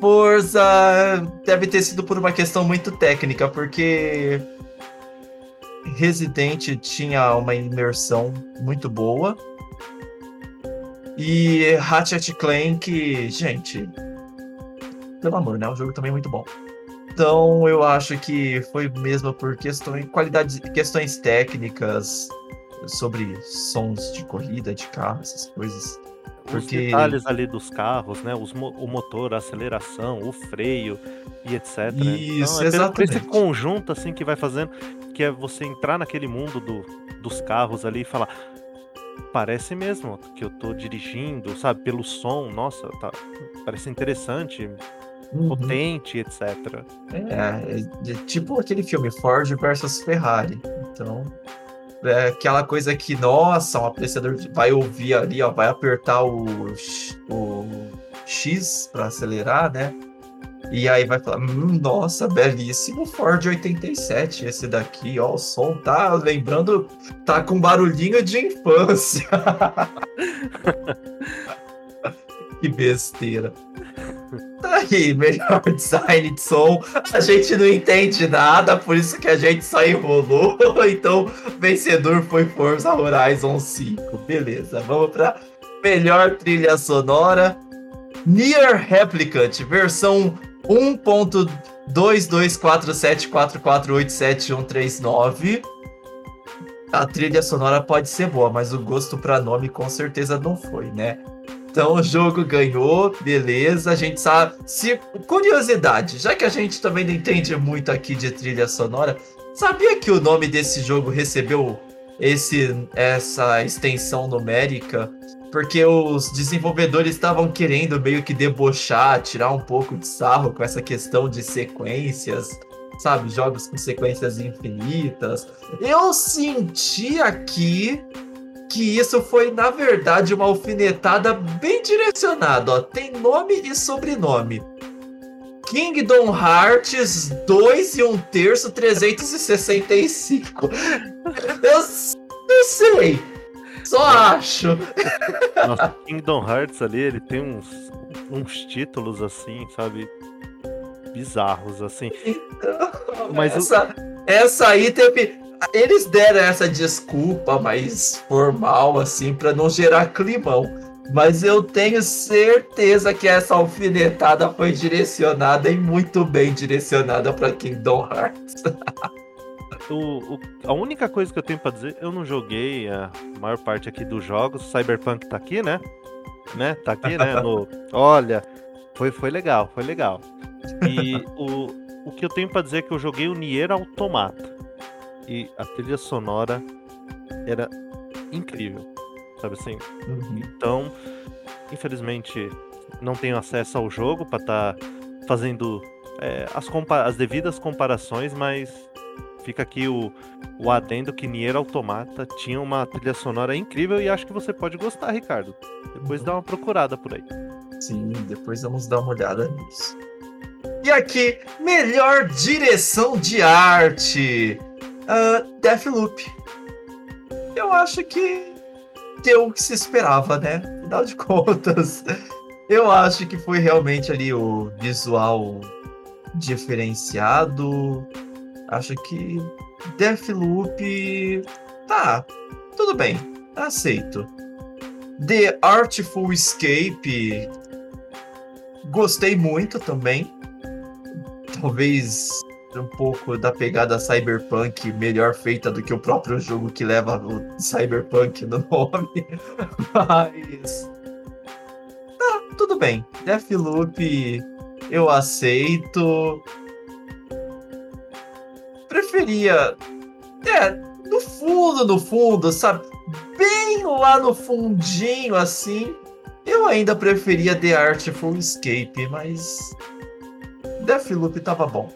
Forza deve ter sido por uma questão muito técnica, porque Resident tinha uma imersão muito boa. E Ratchet Clank, gente, pelo amor, né? O jogo também é muito bom. Então eu acho que foi mesmo por questões, qualidades, questões técnicas sobre sons de corrida, de carro, essas coisas. Porque... Os detalhes ali dos carros, né? Os, o motor, a aceleração, o freio e etc. Isso, então, é exatamente. esse conjunto assim que vai fazendo, que é você entrar naquele mundo do, dos carros ali e falar, parece mesmo que eu tô dirigindo, sabe? Pelo som, nossa, tá, parece interessante uhum. potente, etc. É, é, tipo aquele filme Ford versus Ferrari. Então, é aquela coisa que, nossa, um apreciador vai ouvir ali, ó, vai apertar o, o X para acelerar, né? E aí vai falar, hum, nossa, belíssimo Ford 87, esse daqui, ó, o som tá lembrando, tá com barulhinho de infância. (laughs) que besteira. Tá aí, melhor (laughs) design de som. A gente não entende nada, por isso que a gente só enrolou. (laughs) Então, vencedor foi Forza Horizon 5. Beleza, vamos pra melhor trilha sonora. Near Replicant, versão 1.224744877139. A trilha sonora pode ser boa, mas o gosto para nome com certeza não foi, né? Então o jogo ganhou, beleza. A gente sabe. Se curiosidade, já que a gente também não entende muito aqui de trilha sonora, sabia que o nome desse jogo recebeu esse essa extensão numérica porque os desenvolvedores estavam querendo meio que debochar, tirar um pouco de sarro com essa questão de sequências, sabe? Jogos com sequências infinitas. Eu senti aqui que isso foi, na verdade, uma alfinetada bem direcionada. Ó. Tem nome e sobrenome. Kingdom Hearts 2 e 1 terço 365. Eu não sei. Só acho. Nossa, Kingdom Hearts ali, ele tem uns, uns títulos assim, sabe? Bizarros, assim. Então, Mas essa, o... essa aí teve. Eles deram essa desculpa mais formal, assim, para não gerar climão. Mas eu tenho certeza que essa alfinetada foi direcionada e muito bem direcionada para Kingdom Hearts. (laughs) o, o, a única coisa que eu tenho para dizer, eu não joguei a maior parte aqui dos jogos. Cyberpunk tá aqui, né? Né? Tá aqui, né? No, (laughs) olha, foi, foi legal, foi legal. E (laughs) o, o que eu tenho para dizer é que eu joguei o Nier Automata. E a trilha sonora era incrível. Sabe assim? Uhum. Então, infelizmente, não tenho acesso ao jogo para estar tá fazendo é, as, as devidas comparações, mas fica aqui o, o adendo que Nier Automata tinha uma trilha sonora incrível e acho que você pode gostar, Ricardo. Depois uhum. dá uma procurada por aí. Sim, depois vamos dar uma olhada nisso. E aqui, melhor direção de arte. Uh, Deathloop. Eu acho que deu o que se esperava, né? Afinal de (laughs) contas, eu acho que foi realmente ali o visual diferenciado, Acho que Deathloop. Tá, tudo bem, aceito. The Artful Escape. Gostei muito também. Talvez um pouco da pegada cyberpunk melhor feita do que o próprio jogo que leva o cyberpunk no (laughs) nome. Mas. Tá, tudo bem. Deathloop eu aceito preferia. É, no fundo, no fundo, sabe? Bem lá no fundinho, assim. Eu ainda preferia The Artful Escape, mas. Deathloop tava bom.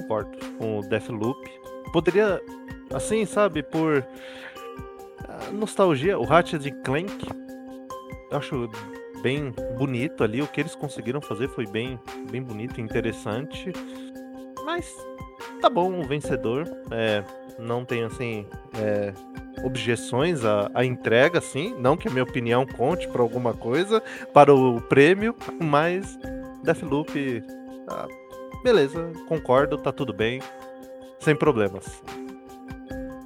Concordo com o Deathloop. Poderia, assim, sabe, por nostalgia, o Ratchet Clank. Eu acho bem bonito ali. O que eles conseguiram fazer foi bem, bem bonito e interessante. Mas tá bom, o vencedor. É, não tem assim. É, objeções à, à, entrega, assim. Não que a minha opinião conte para alguma coisa, para o prêmio, mas Deathloop. Tá, beleza, concordo, tá tudo bem. Sem problemas.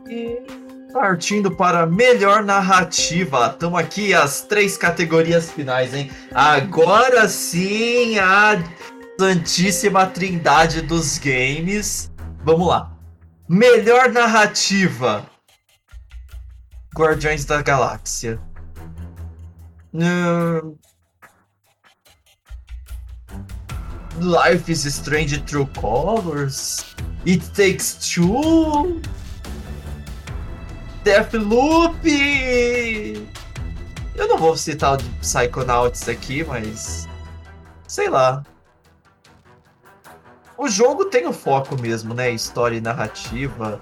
E partindo para melhor narrativa, estamos aqui as três categorias finais, hein? Agora sim a Santíssima Trindade dos games. Vamos lá. Melhor narrativa: Guardiões da Galáxia. Uh... Life is Strange True Colors. It Takes Two. Deathloop. Eu não vou citar o Psychonauts aqui, mas. Sei lá. O jogo tem o foco mesmo, né? História e narrativa,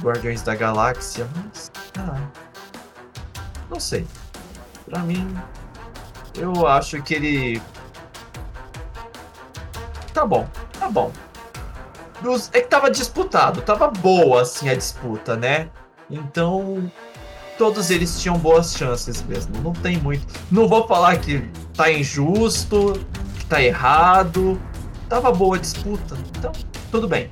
Guardiões da Galáxia, mas. Ah, não sei. Pra mim, eu acho que ele. Tá bom, tá bom. É que tava disputado, tava boa assim a disputa, né? Então, todos eles tinham boas chances mesmo. Não tem muito. Não vou falar que tá injusto, que tá errado tava boa a disputa. Então, tudo bem.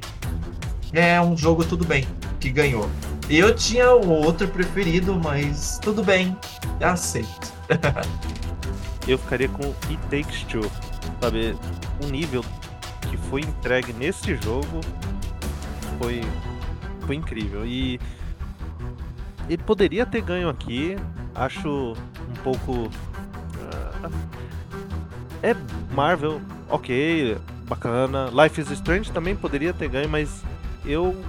É um jogo tudo bem que ganhou. Eu tinha o outro preferido, mas tudo bem, aceito. (laughs) eu ficaria com It Takes Two, sabe? O nível que foi entregue nesse jogo foi, foi incrível. E ele poderia ter ganho aqui. Acho pouco. Uh, é Marvel, ok, bacana. Life is Strange também poderia ter ganho, mas eu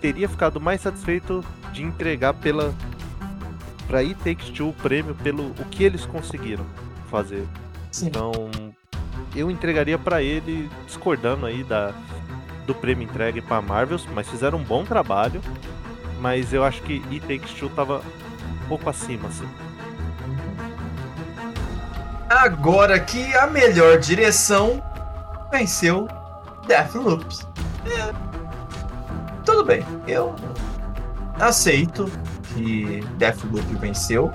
teria ficado mais satisfeito de entregar pela para It Takes Two o prêmio pelo o que eles conseguiram fazer. Sim. Então, eu entregaria para ele discordando aí da do prêmio entregue para Marvel, mas fizeram um bom trabalho. Mas eu acho que It Takes Two tava um pouco acima, assim. Agora que a melhor direção venceu Deathloop. É, tudo bem, eu aceito que Deathloop venceu.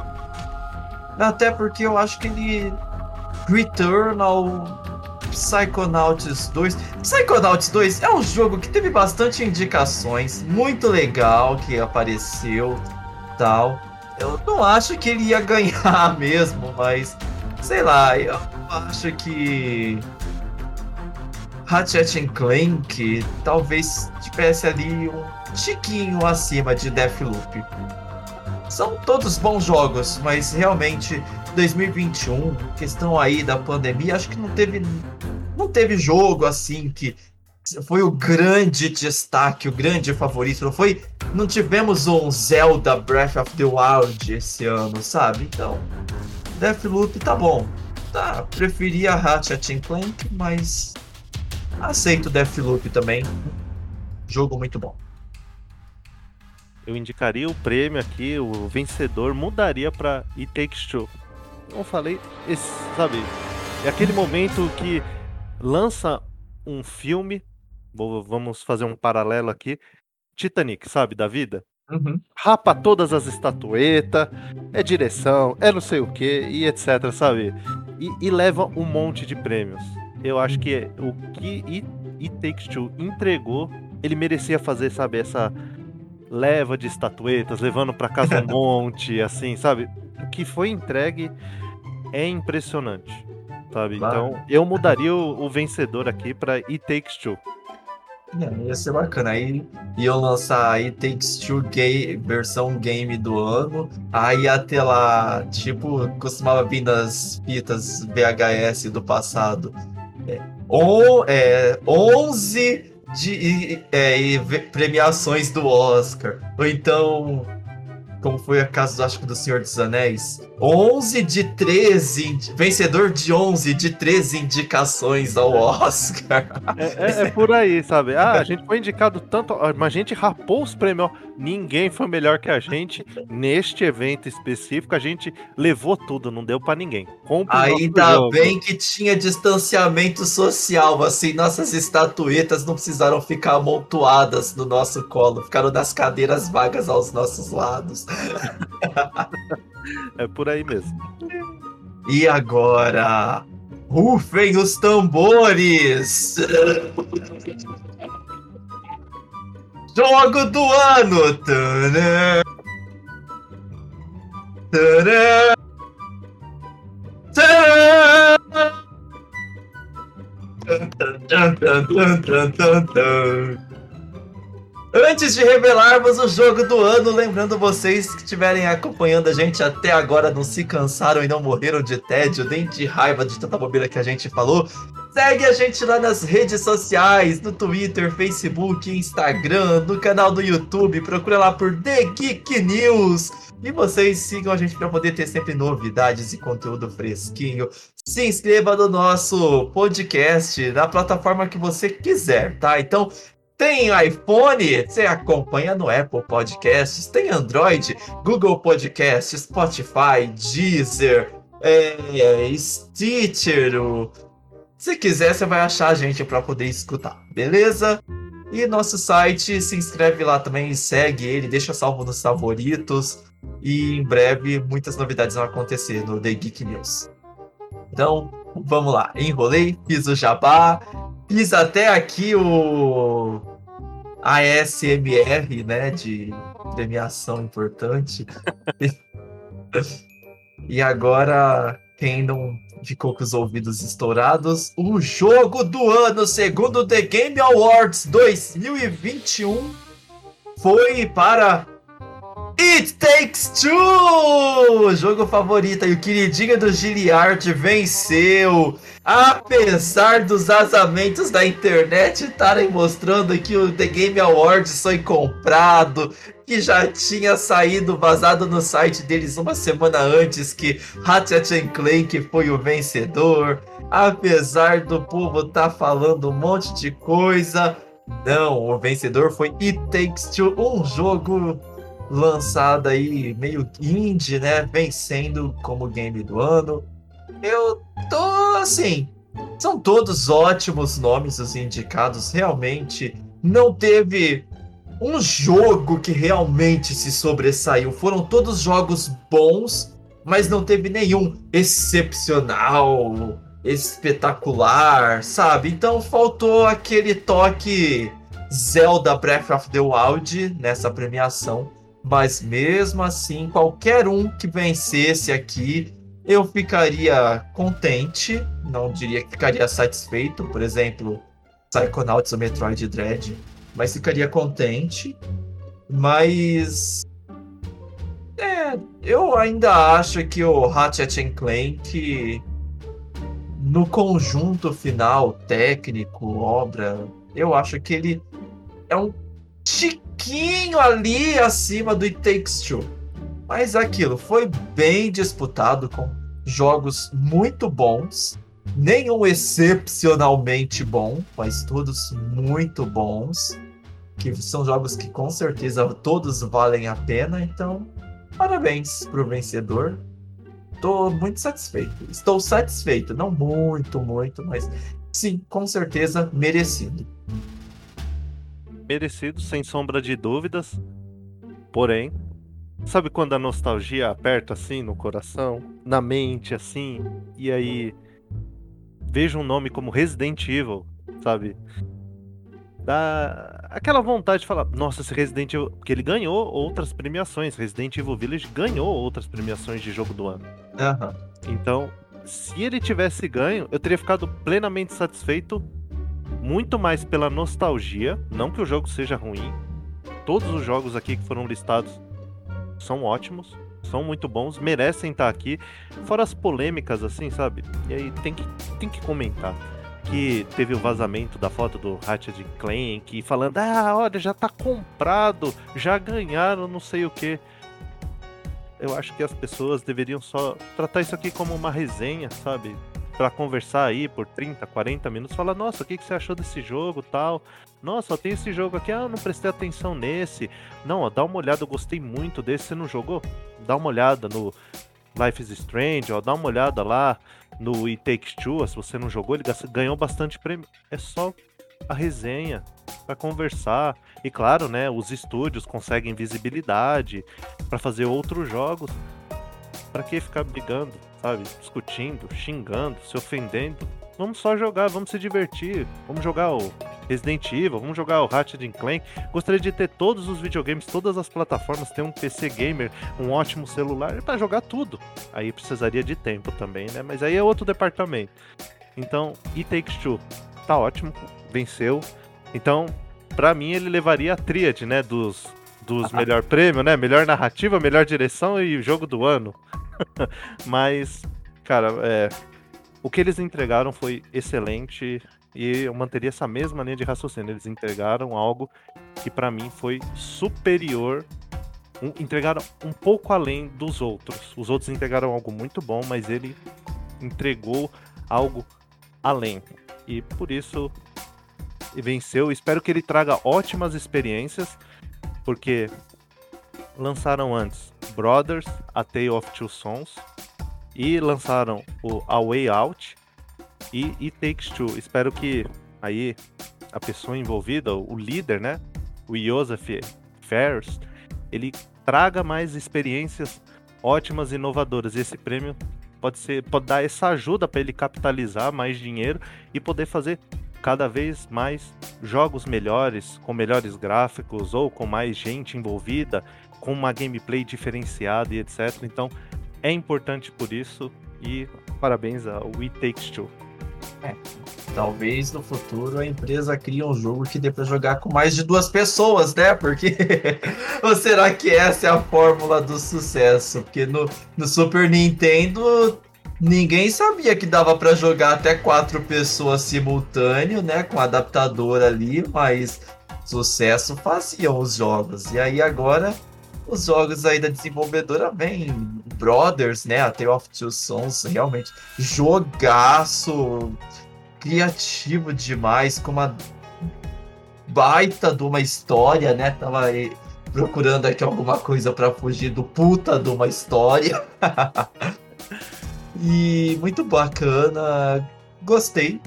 Até porque eu acho que ele Return ao Psychonauts 2. Psychonauts 2 é um jogo que teve bastante indicações, muito legal que apareceu, tal. Eu não acho que ele ia (laughs) ganhar mesmo, mas sei lá, eu acho que Ratchet Clank talvez tivesse ali um tiquinho acima de Deathloop. São todos bons jogos, mas realmente 2021, questão aí da pandemia, acho que não teve não teve jogo assim que foi o grande destaque, o grande favorito, não foi? Não tivemos um Zelda Breath of the Wild esse ano, sabe? Então, Deathloop tá bom. Tá, preferia Ratchet Clank, mas aceito Deathloop também. Jogo muito bom eu indicaria o prêmio aqui, o vencedor mudaria para It Takes Two. Não falei, esse, sabe? É aquele momento que lança um filme, vamos fazer um paralelo aqui, Titanic, sabe, da vida? Uhum. Rapa todas as estatuetas, é direção, é não sei o que, e etc, sabe? E, e, leva um monte de prêmios. Eu acho que o que It, It Takes Two entregou, ele merecia fazer, sabe, essa leva de estatuetas, levando para casa um (laughs) monte, assim, sabe? O que foi entregue é impressionante, sabe? Claro. Então, eu mudaria o, o vencedor aqui para It Takes Two. É, ia ser bacana. Aí iam lançar It Takes Two gay, versão game do ano. Aí ia ter lá, tipo, costumava vir nas fitas VHS do passado. É, on, é, 11 de é, premiações do Oscar. Ou então, como foi a caso, acho que do Senhor dos Anéis, 11 de 13, vencedor de 11 de 13 indicações ao Oscar. É, é, é por aí, sabe? Ah, a gente foi indicado tanto, mas a gente rapou os prêmios. Ninguém foi melhor que a gente neste evento específico. A gente levou tudo, não deu para ninguém. Compre Ainda bem que tinha distanciamento social, assim, nossas estatuetas não precisaram ficar amontoadas no nosso colo, ficaram nas cadeiras vagas aos nossos lados. (laughs) é por aí mesmo. E agora, rufem os tambores! Jogo do ano! Tadã! Tadã! Tadã! Antes de revelarmos o jogo do ano, lembrando vocês que estiverem acompanhando a gente até agora, não se cansaram e não morreram de tédio, nem de raiva de tanta bobeira que a gente falou, segue a gente lá nas redes sociais, no Twitter, Facebook, Instagram, no canal do YouTube, procura lá por The Geek News. E vocês sigam a gente para poder ter sempre novidades e conteúdo fresquinho. Se inscreva no nosso podcast na plataforma que você quiser, tá? Então, tem iPhone? Você acompanha no Apple Podcasts. Tem Android? Google Podcasts, Spotify, Deezer, é, Stitcher. Se quiser, você vai achar a gente para poder escutar, beleza? E nosso site, se inscreve lá também, segue ele, deixa salvo nos favoritos. E em breve muitas novidades vão acontecer no The Geek News. Então, vamos lá. Enrolei, fiz o jabá, fiz até aqui o ASMR, né, de premiação importante. (laughs) e agora, quem não ficou com os ouvidos estourados, o jogo do ano, segundo The Game Awards 2021, foi para It Takes Two! Jogo favorito e o queridinho do Giliard venceu. Apesar dos vazamentos da internet estarem mostrando que o The Game Awards foi comprado, que já tinha saído vazado no site deles uma semana antes que Ratchet Clank foi o vencedor. Apesar do povo estar tá falando um monte de coisa, não, o vencedor foi It Takes Two, um jogo lançado aí meio indie, né? Vencendo como game do ano. Eu tô assim. São todos ótimos nomes os indicados, realmente. Não teve um jogo que realmente se sobressaiu. Foram todos jogos bons, mas não teve nenhum excepcional, espetacular, sabe? Então faltou aquele toque Zelda Breath of the Wild nessa premiação. Mas mesmo assim, qualquer um que vencesse aqui, eu ficaria contente. Não diria que ficaria satisfeito. Por exemplo, Psychonauts ou Metroid Dread. Mas ficaria contente. Mas. É, eu ainda acho que o Ratchet Clank no conjunto final, técnico, obra, eu acho que ele é um tiquinho ali acima do It Takes Two. Mas aquilo foi bem disputado com jogos muito bons, nenhum excepcionalmente bom, mas todos muito bons, que são jogos que com certeza todos valem a pena, então parabéns pro vencedor. Estou muito satisfeito. Estou satisfeito, não muito, muito, mas sim, com certeza merecido. Merecido, sem sombra de dúvidas. Porém, sabe quando a nostalgia aperta assim no coração, na mente assim, e aí vejo um nome como Resident Evil, sabe? dá aquela vontade de falar, nossa, esse Resident Evil, porque ele ganhou outras premiações, Resident Evil Village ganhou outras premiações de jogo do ano. Uhum. Então, se ele tivesse ganho, eu teria ficado plenamente satisfeito, muito mais pela nostalgia, não que o jogo seja ruim. Todos os jogos aqui que foram listados são ótimos, são muito bons, merecem estar aqui. Fora as polêmicas, assim, sabe? E aí tem que, tem que comentar que teve o vazamento da foto do Ratchet Clank falando: "Ah, olha, já tá comprado, já ganharam não sei o que". Eu acho que as pessoas deveriam só tratar isso aqui como uma resenha, sabe? Para conversar aí por 30, 40 minutos, falar: "Nossa, o que que você achou desse jogo?", tal. "Nossa, tem esse jogo aqui, ah, não prestei atenção nesse". Não, ó, dá uma olhada, eu gostei muito desse, você não jogou? Dá uma olhada no Life is Strange, ó, dá uma olhada lá no It Takes Two, se você não jogou, ele ganhou bastante prêmio. É só a resenha para conversar. E claro, né, os estúdios conseguem visibilidade para fazer outros jogos. Para que ficar brigando, sabe? Discutindo, xingando, se ofendendo. Vamos só jogar, vamos se divertir. Vamos jogar o Resident Evil, vamos jogar o Ratchet Clank. Gostaria de ter todos os videogames, todas as plataformas, ter um PC gamer, um ótimo celular para jogar tudo. Aí precisaria de tempo também, né? Mas aí é outro departamento. Então, It Takes Two tá ótimo, venceu. Então, para mim ele levaria a tríade, né, dos dos melhor prêmio, né? Melhor narrativa, melhor direção e jogo do ano. (laughs) Mas, cara, é, o que eles entregaram foi excelente e eu manteria essa mesma linha de raciocínio. Eles entregaram algo que para mim foi superior, um, entregaram um pouco além dos outros. Os outros entregaram algo muito bom, mas ele entregou algo além. E por isso venceu. Espero que ele traga ótimas experiências, porque lançaram antes Brothers, A Tale of Two Sons, e lançaram o A Way Out e It Takes Two. Espero que aí a pessoa envolvida, o líder, né, o Joseph Ferris, ele traga mais experiências ótimas e inovadoras. E esse prêmio pode ser, pode dar essa ajuda para ele capitalizar mais dinheiro e poder fazer cada vez mais jogos melhores, com melhores gráficos ou com mais gente envolvida, com uma gameplay diferenciada e etc. Então, é importante por isso e parabéns ao We Takes Two. É, talvez no futuro a empresa crie um jogo que dê pra jogar com mais de duas pessoas, né? Porque. (laughs) Ou será que essa é a fórmula do sucesso? Porque no, no Super Nintendo ninguém sabia que dava para jogar até quatro pessoas simultâneo, né? Com adaptador ali, mas sucesso faziam os jogos. E aí agora os jogos aí da desenvolvedora vem Brothers, né? A Tale of Two Sons, realmente jogaço criativo demais, com uma baita de uma história, né? Tava aí procurando aqui alguma coisa para fugir do puta de uma história. (laughs) e muito bacana, gostei.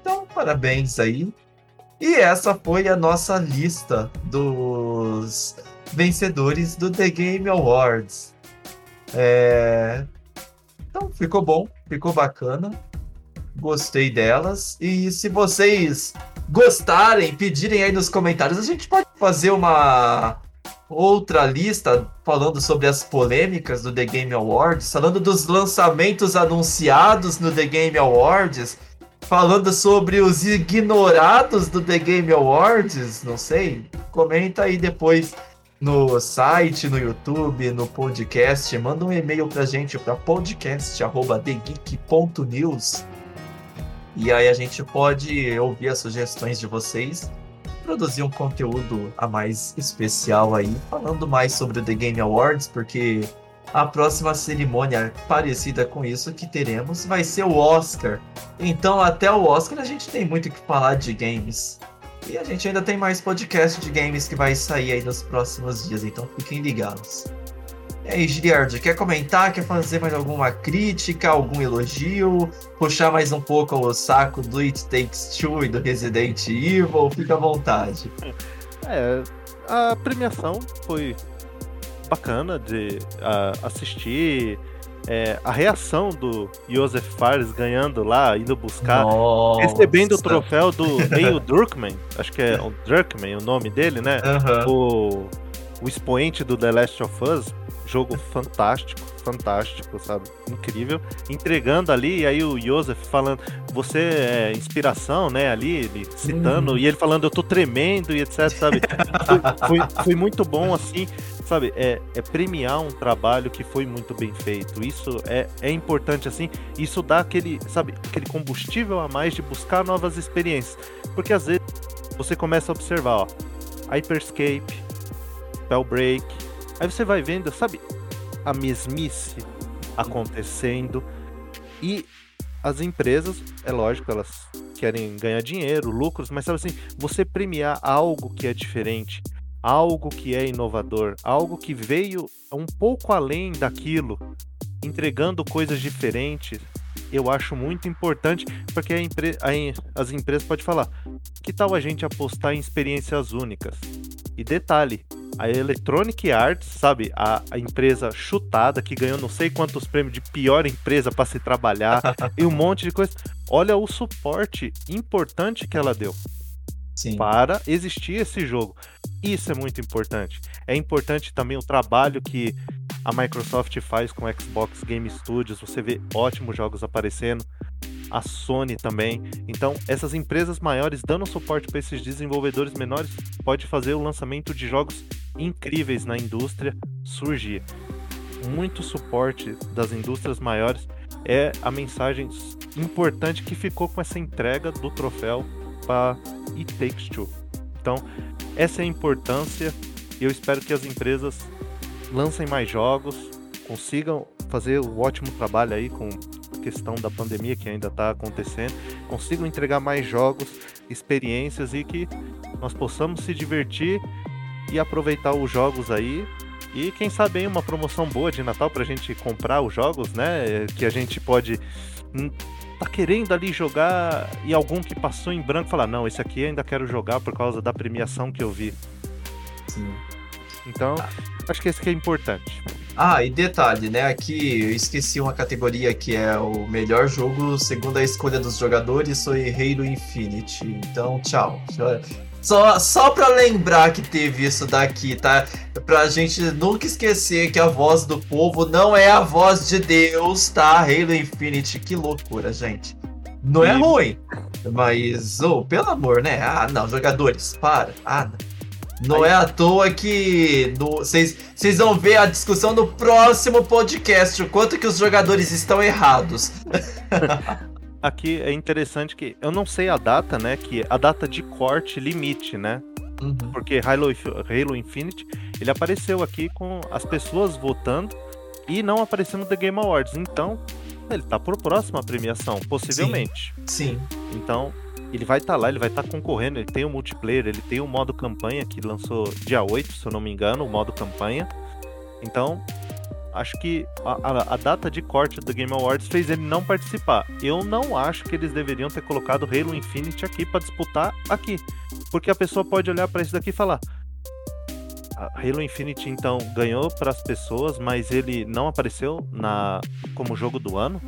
Então, parabéns aí. E essa foi a nossa lista dos vencedores do The Game Awards. É... Então, ficou bom, ficou bacana. Gostei delas. E se vocês gostarem, pedirem aí nos comentários, a gente pode fazer uma outra lista falando sobre as polêmicas do The Game Awards, falando dos lançamentos anunciados no The Game Awards, falando sobre os ignorados do The Game Awards, não sei. Comenta aí depois no site, no YouTube, no podcast, manda um e-mail pra gente para podcast@thegeek.news. E aí a gente pode ouvir as sugestões de vocês, produzir um conteúdo a mais especial aí, falando mais sobre o The Game Awards, porque a próxima cerimônia parecida com isso que teremos vai ser o Oscar. Então, até o Oscar a gente tem muito que falar de games. E a gente ainda tem mais podcast de games que vai sair aí nos próximos dias, então fiquem ligados. E aí, Giliard, quer comentar? Quer fazer mais alguma crítica, algum elogio? Puxar mais um pouco o saco do It Takes Two e do Resident Evil? Fica à vontade. (laughs) É, a premiação foi bacana de uh, assistir. É, a reação do Joseph Fares ganhando lá, indo buscar, Nossa. recebendo o troféu do Neil Druckmann, acho que é o Druckmann o nome dele, né? Uhum. O, o expoente do The Last of Us, jogo fantástico, fantástico, sabe? Incrível. Entregando ali, e aí o Joseph falando, você é inspiração, né? Ali, ele citando, uhum. e ele falando, eu tô tremendo e etc, sabe? foi, foi, foi, muito bom, assim, sabe? É, é, premiar um trabalho que foi muito bem feito. Isso é, é importante, assim. Isso dá aquele, sabe, aquele combustível a mais de buscar novas experiências. Porque às vezes você começa a observar, ó, Hyperscape, Spellbreak, aí você vai vendo, sabe, a mesmice acontecendo e as empresas, é lógico, elas querem ganhar dinheiro, lucros, mas sabe assim, você premiar algo que é diferente, algo que é inovador, algo que veio um pouco além daquilo, entregando coisas diferentes, eu acho muito importante, porque a empre a, as empresas podem falar: que tal a gente apostar em experiências únicas? E detalhe, a Electronic Arts, sabe, a, a, empresa chutada que ganhou não sei quantos prêmios de pior empresa para se trabalhar (laughs) e um monte de coisa. Olha o suporte importante que ela deu. Sim. para existir esse jogo. Isso é muito importante. É importante também o trabalho que a Microsoft faz com o Xbox Game Studios. Você vê ótimos jogos aparecendo. A Sony também. Então, essas empresas maiores dando suporte para esses desenvolvedores menores pode fazer o lançamento de jogos incríveis na indústria surgir. Muito suporte das indústrias maiores é a mensagem importante que ficou com essa entrega do troféu para It Takes Two. Então, essa é a importância e eu espero que as empresas lancem mais jogos, consigam fazer o um ótimo trabalho aí com a questão da pandemia que ainda está acontecendo, consigam entregar mais jogos, experiências e que nós possamos se divertir e aproveitar os jogos aí. E quem sabe aí uma promoção boa de Natal para a gente comprar os jogos, né? Que a gente pode tá querendo ali jogar e algum que passou em branco falar, não, esse aqui ainda quero jogar por causa da premiação que eu vi. Sim. Então, acho que esse que é importante. Ah, e detalhe, né? Aqui eu esqueci uma categoria que é o melhor jogo segundo a escolha dos jogadores foi Halo Infinite. Então, tchau. Só, só pra lembrar que teve isso daqui, tá? Pra gente nunca esquecer que a voz do povo não é a voz de Deus, tá? Halo Infinite, que loucura, gente. Não é ruim, Mas, oh, pelo amor, né? Ah, não, jogadores, para. Ah, não. Não é à toa que vocês vão ver a discussão no próximo podcast, o quanto que os jogadores estão errados. (laughs) Aqui é interessante que eu não sei a data, né? Que a data de corte limite, né? Uhum. Porque Halo, Halo Infinite ele apareceu aqui com as pessoas votando e não apareceu no The Game Awards. Então, ele tá por próxima premiação, possivelmente. Sim. Sim. Então, ele vai estar tá lá, ele vai estar tá concorrendo, ele tem o multiplayer, ele tem o modo campanha que lançou dia 8, se eu não me engano, o modo campanha. Então, acho que a, a, data de corte do Game Awards fez ele não participar. Eu não acho que eles deveriam ter colocado Halo Infinite aqui para disputar aqui. Porque a pessoa pode olhar para isso daqui e falar: Halo Infinite então ganhou para as pessoas, mas ele não apareceu na como jogo do ano.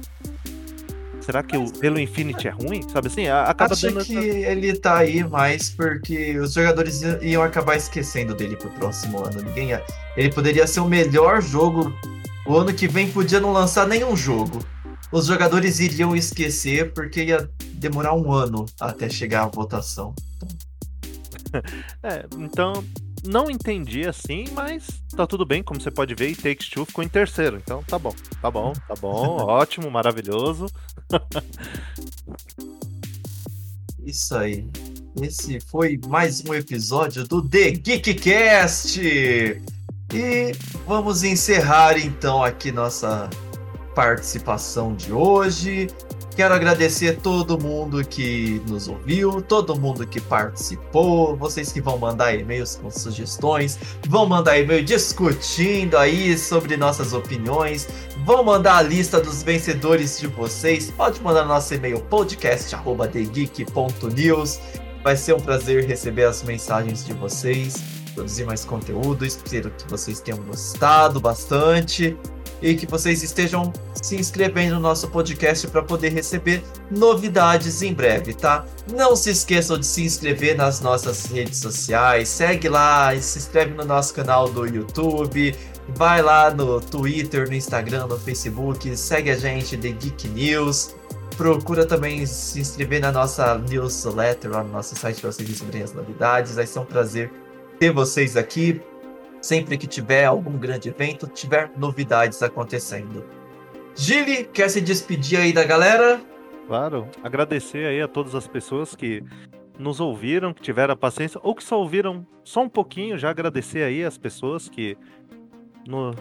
Será que o Halo Infinite é ruim? Sabe assim? Acaba Acho dando que ele tá aí mais porque os jogadores iam acabar esquecendo dele pro próximo ano. Ninguém ia... Ele poderia ser o melhor jogo. O ano que vem podia não lançar nenhum jogo. Os jogadores iriam esquecer porque ia demorar um ano até chegar a votação. (laughs) é, então não entendi assim, mas tá tudo bem, como você pode ver, e Takes Two ficou em terceiro. Então tá bom, tá bom, tá bom, (laughs) ótimo, maravilhoso. (laughs) Isso aí. Esse foi mais um episódio do The Geekcast. E vamos encerrar então aqui nossa participação de hoje. Quero agradecer todo mundo que nos ouviu, todo mundo que participou, vocês que vão mandar e-mails com sugestões, vão mandar e-mail discutindo aí sobre nossas opiniões, vão mandar a lista dos vencedores de vocês. Pode mandar no nosso e-mail podcast@thegeek.news. Vai ser um prazer receber as mensagens de vocês, produzir mais conteúdo. Espero que vocês tenham gostado bastante e que vocês estejam se inscrevendo no nosso podcast para poder receber novidades em breve, tá? Não se esqueçam de se inscrever nas nossas redes sociais, segue lá, se inscreve no nosso canal do YouTube, vai lá no Twitter, no Instagram, no Facebook, segue a gente The Geek News. Procura também se inscrever na nossa newsletter lá no nosso site para vocês receberem as novidades. Vai ser um prazer ter vocês aqui sempre que tiver algum grande evento, tiver novidades acontecendo. Gili, quer se despedir aí da galera? Claro, agradecer aí a todas as pessoas que nos ouviram, que tiveram a paciência, ou que só ouviram só um pouquinho, já agradecer aí as pessoas que, no,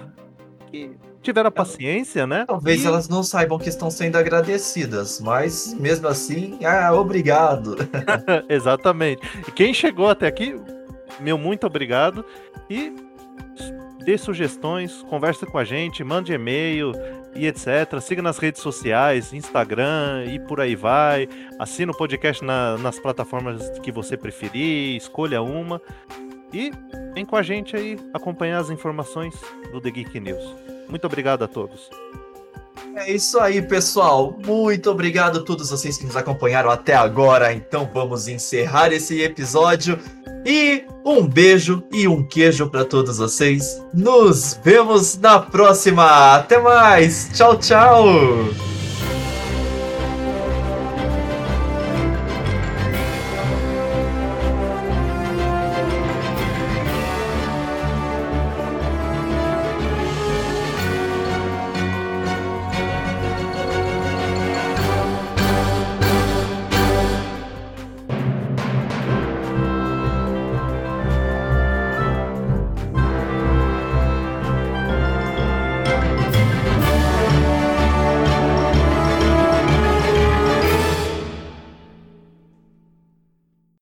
que tiveram a paciência, né? Talvez e... elas não saibam que estão sendo agradecidas, mas mesmo assim, ah, obrigado. (laughs) Exatamente. E quem chegou até aqui, meu muito obrigado. E dê sugestões, converse com a gente, mande e-mail e etc. Siga nas redes sociais, Instagram e por aí vai. Assina o podcast na, nas plataformas que você preferir, escolha uma. E vem com a gente aí acompanhar as informações do The Geek News. Muito obrigado a todos. É isso aí, pessoal. Muito obrigado a todos vocês que nos acompanharam até agora. Então vamos encerrar esse episódio. E um beijo e um queijo para todos vocês. Nos vemos na próxima. Até mais. Tchau, tchau.